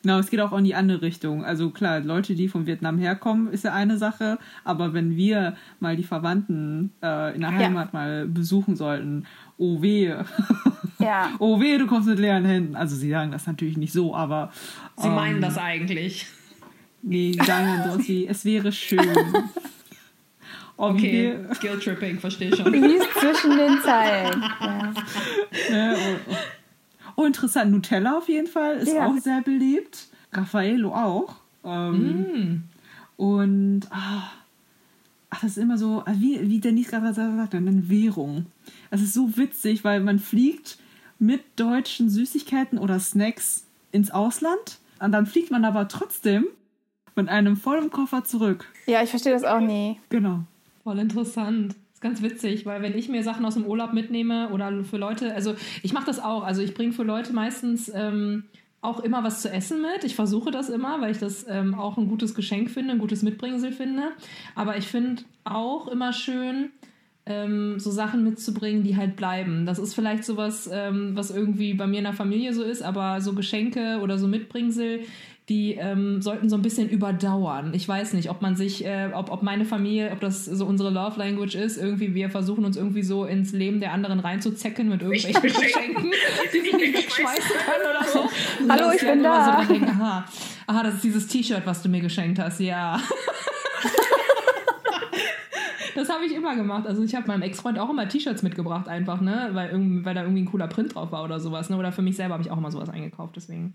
Genau, es geht auch in die andere Richtung. Also klar, Leute, die von Vietnam herkommen, ist ja eine Sache. Aber wenn wir mal die Verwandten äh, in der Heimat ja. mal besuchen sollten, oh wehe. Ja. [laughs] oh wehe, du kommst mit leeren Händen. Also sie sagen das natürlich nicht so, aber... Sie ähm, meinen das eigentlich. Nee, die sagen dann sowas wie, es wäre schön. [laughs] Oh, okay, Guilt-Tripping, verstehe schon. Lies zwischen den Zeilen. [laughs] Ja. ja oh, oh. [laughs] Oh, interessant. Nutella auf jeden Fall ist ja. auch sehr beliebt. Raffaello auch. Ähm, mm. Und ah, ach, das ist immer so, ah, wie, wie Denise gerade sagt, eine Währung. Das ist so witzig, weil man fliegt mit deutschen Süßigkeiten oder Snacks ins Ausland und dann fliegt man aber trotzdem mit einem vollen Koffer zurück. Ja, ich verstehe das auch nie. Genau. Voll interessant ganz witzig, weil wenn ich mir Sachen aus dem Urlaub mitnehme oder für Leute, also ich mache das auch, also ich bringe für Leute meistens ähm, auch immer was zu essen mit. Ich versuche das immer, weil ich das ähm, auch ein gutes Geschenk finde, ein gutes Mitbringsel finde. Aber ich finde auch immer schön, ähm, so Sachen mitzubringen, die halt bleiben. Das ist vielleicht sowas, ähm, was irgendwie bei mir in der Familie so ist, aber so Geschenke oder so Mitbringsel, die ähm, sollten so ein bisschen überdauern. Ich weiß nicht, ob man sich, äh, ob, ob meine Familie, ob das so unsere Love Language ist, irgendwie wir versuchen uns irgendwie so ins Leben der anderen reinzuzecken mit irgendwelchen [laughs] Geschenken, die wir [laughs] nicht wegschmeißen können oder so. Und [laughs] Hallo, ich bin da. So denken, aha, aha, das ist dieses T-Shirt, was du mir geschenkt hast, ja. das habe ich immer gemacht. Also ich habe meinem Ex-Freund auch immer T-Shirts mitgebracht, einfach, ne? Weil, weil da irgendwie ein cooler Print drauf war oder sowas. Ne? Oder für mich selber habe ich auch immer sowas eingekauft. Deswegen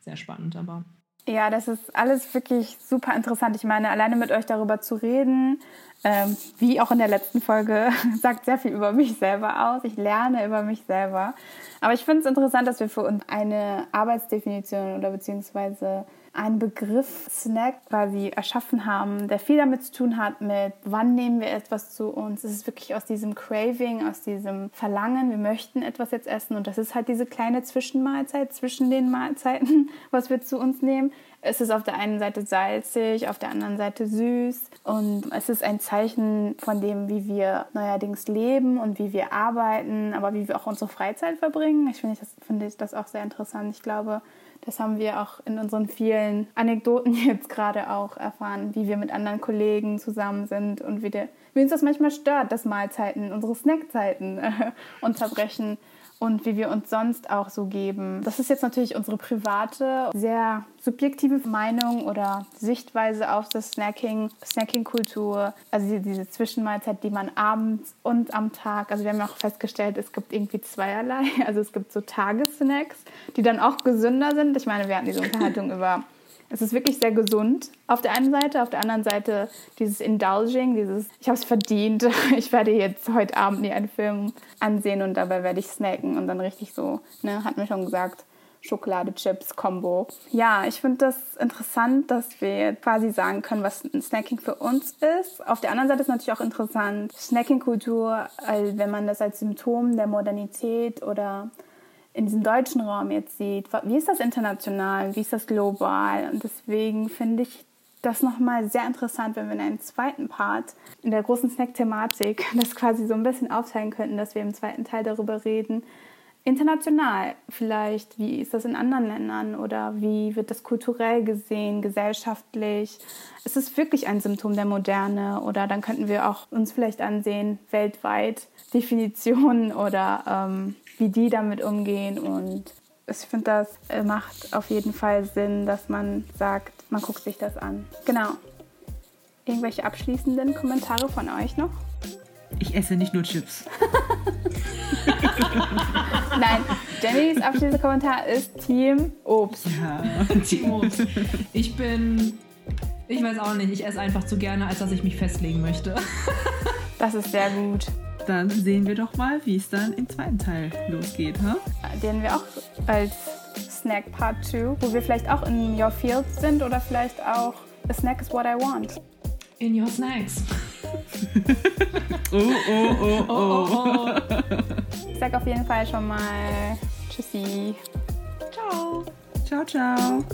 sehr spannend, aber. Ja, das ist alles wirklich super interessant. Ich meine, alleine mit euch darüber zu reden, ähm, wie auch in der letzten Folge, [laughs] sagt sehr viel über mich selber aus. Ich lerne über mich selber. Aber ich finde es interessant, dass wir für uns eine Arbeitsdefinition oder beziehungsweise einen Begriff Snack quasi erschaffen haben, der viel damit zu tun hat mit, wann nehmen wir etwas zu uns. Es ist wirklich aus diesem Craving, aus diesem Verlangen, wir möchten etwas jetzt essen und das ist halt diese kleine Zwischenmahlzeit zwischen den Mahlzeiten, [laughs] was wir zu uns nehmen. Es ist auf der einen Seite salzig, auf der anderen Seite süß und es ist ein Zeichen von dem, wie wir neuerdings leben und wie wir arbeiten, aber wie wir auch unsere Freizeit verbringen. Ich finde das, finde das auch sehr interessant. Ich glaube, das haben wir auch in unseren vielen Anekdoten [laughs] jetzt gerade auch erfahren, wie wir mit anderen Kollegen zusammen sind und wie, der, wie uns das manchmal stört, dass Mahlzeiten, unsere Snackzeiten äh, [laughs] unterbrechen. Und wie wir uns sonst auch so geben. Das ist jetzt natürlich unsere private, sehr subjektive Meinung oder Sichtweise auf das Snacking, Snacking-Kultur. Also diese Zwischenmahlzeit, die man abends und am Tag, also wir haben auch festgestellt, es gibt irgendwie zweierlei. [laughs] Also es gibt so Tagessnacks, die dann auch gesünder sind. Ich meine, wir hatten diese Unterhaltung [laughs] über es ist wirklich sehr gesund auf der einen Seite, auf der anderen Seite dieses Indulging, dieses ich habe es verdient, [laughs] ich werde jetzt heute Abend nie einen Film ansehen und dabei werde ich snacken und dann richtig so, ne, hat mir schon gesagt, Schokolade, Chips, Combo. Ja, ich finde das interessant, dass wir quasi sagen können, was ein Snacking für uns ist. Auf der anderen Seite ist natürlich auch interessant, Snacking-Kultur, wenn man das als Symptom der Modernität oder in diesem deutschen Raum jetzt sieht, wie ist das international, wie ist das global? Und deswegen finde ich das nochmal sehr interessant, wenn wir in einem zweiten Part in der großen Snack-Thematik [laughs] das quasi so ein bisschen aufteilen könnten, dass wir im zweiten Teil darüber reden, international vielleicht, wie ist das in anderen Ländern oder wie wird das kulturell gesehen, gesellschaftlich. Ist es wirklich ein Symptom der Moderne oder dann könnten wir auch uns vielleicht ansehen, weltweit Definitionen oder ähm, wie die damit umgehen. Und ich finde, das macht auf jeden Fall Sinn, dass man sagt, man guckt sich das an. Genau. Irgendwelche abschließenden Kommentare von euch noch? Ich esse nicht nur Chips. [laughs] Nein, Jennys abschließender Kommentar ist Team Obst. Ja, [laughs] Team Obst. Ich bin. Ich weiß auch nicht, ich esse einfach zu gerne, als dass ich mich festlegen möchte. Das ist sehr gut dann sehen wir doch mal, wie es dann im zweiten Teil losgeht. Huh? Den wir auch als Snack Part 2, wo wir vielleicht auch in Your Field sind oder vielleicht auch A Snack is what I want. In Your Snacks. [laughs] oh, oh, oh, oh. oh, oh, Ich sag auf jeden Fall schon mal Tschüssi. Ciao. Ciao, ciao.